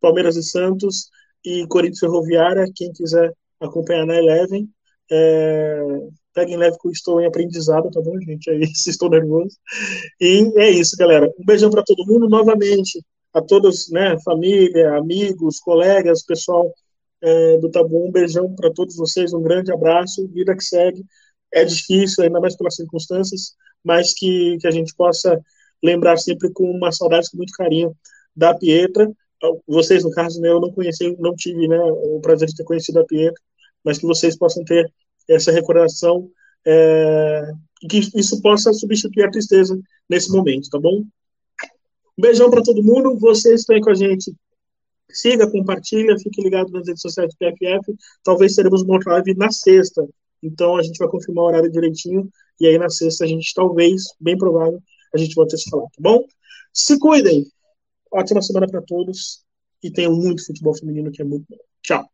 Palmeiras e Santos e Corinthians Ferroviária. Quem quiser acompanhar na Eleven, é... peguem leve que eu estou em aprendizado, tá bom, gente? Aí, se estou nervoso. E é isso, galera. Um beijão para todo mundo novamente a todos, né, família, amigos, colegas, pessoal é, do Tabu, um beijão para todos vocês, um grande abraço, vida que segue. É difícil, ainda mais pelas circunstâncias, mas que, que a gente possa lembrar sempre com uma saudade, com muito carinho da Pietra. Vocês, no caso, né, eu não conheci, não tive né, o prazer de ter conhecido a Pietra, mas que vocês possam ter essa recordação é, que isso possa substituir a tristeza nesse momento, tá bom? Um beijão para todo mundo. Vocês estão aí com a gente. Siga, compartilha, fique ligado nas redes sociais do PFF. Talvez teremos uma outra live na sexta. Então a gente vai confirmar o horário direitinho. E aí na sexta a gente talvez, bem provável, a gente volte a se falar, tá bom? Se cuidem. Ótima semana para todos. E tenham muito futebol feminino que é muito bom. Tchau.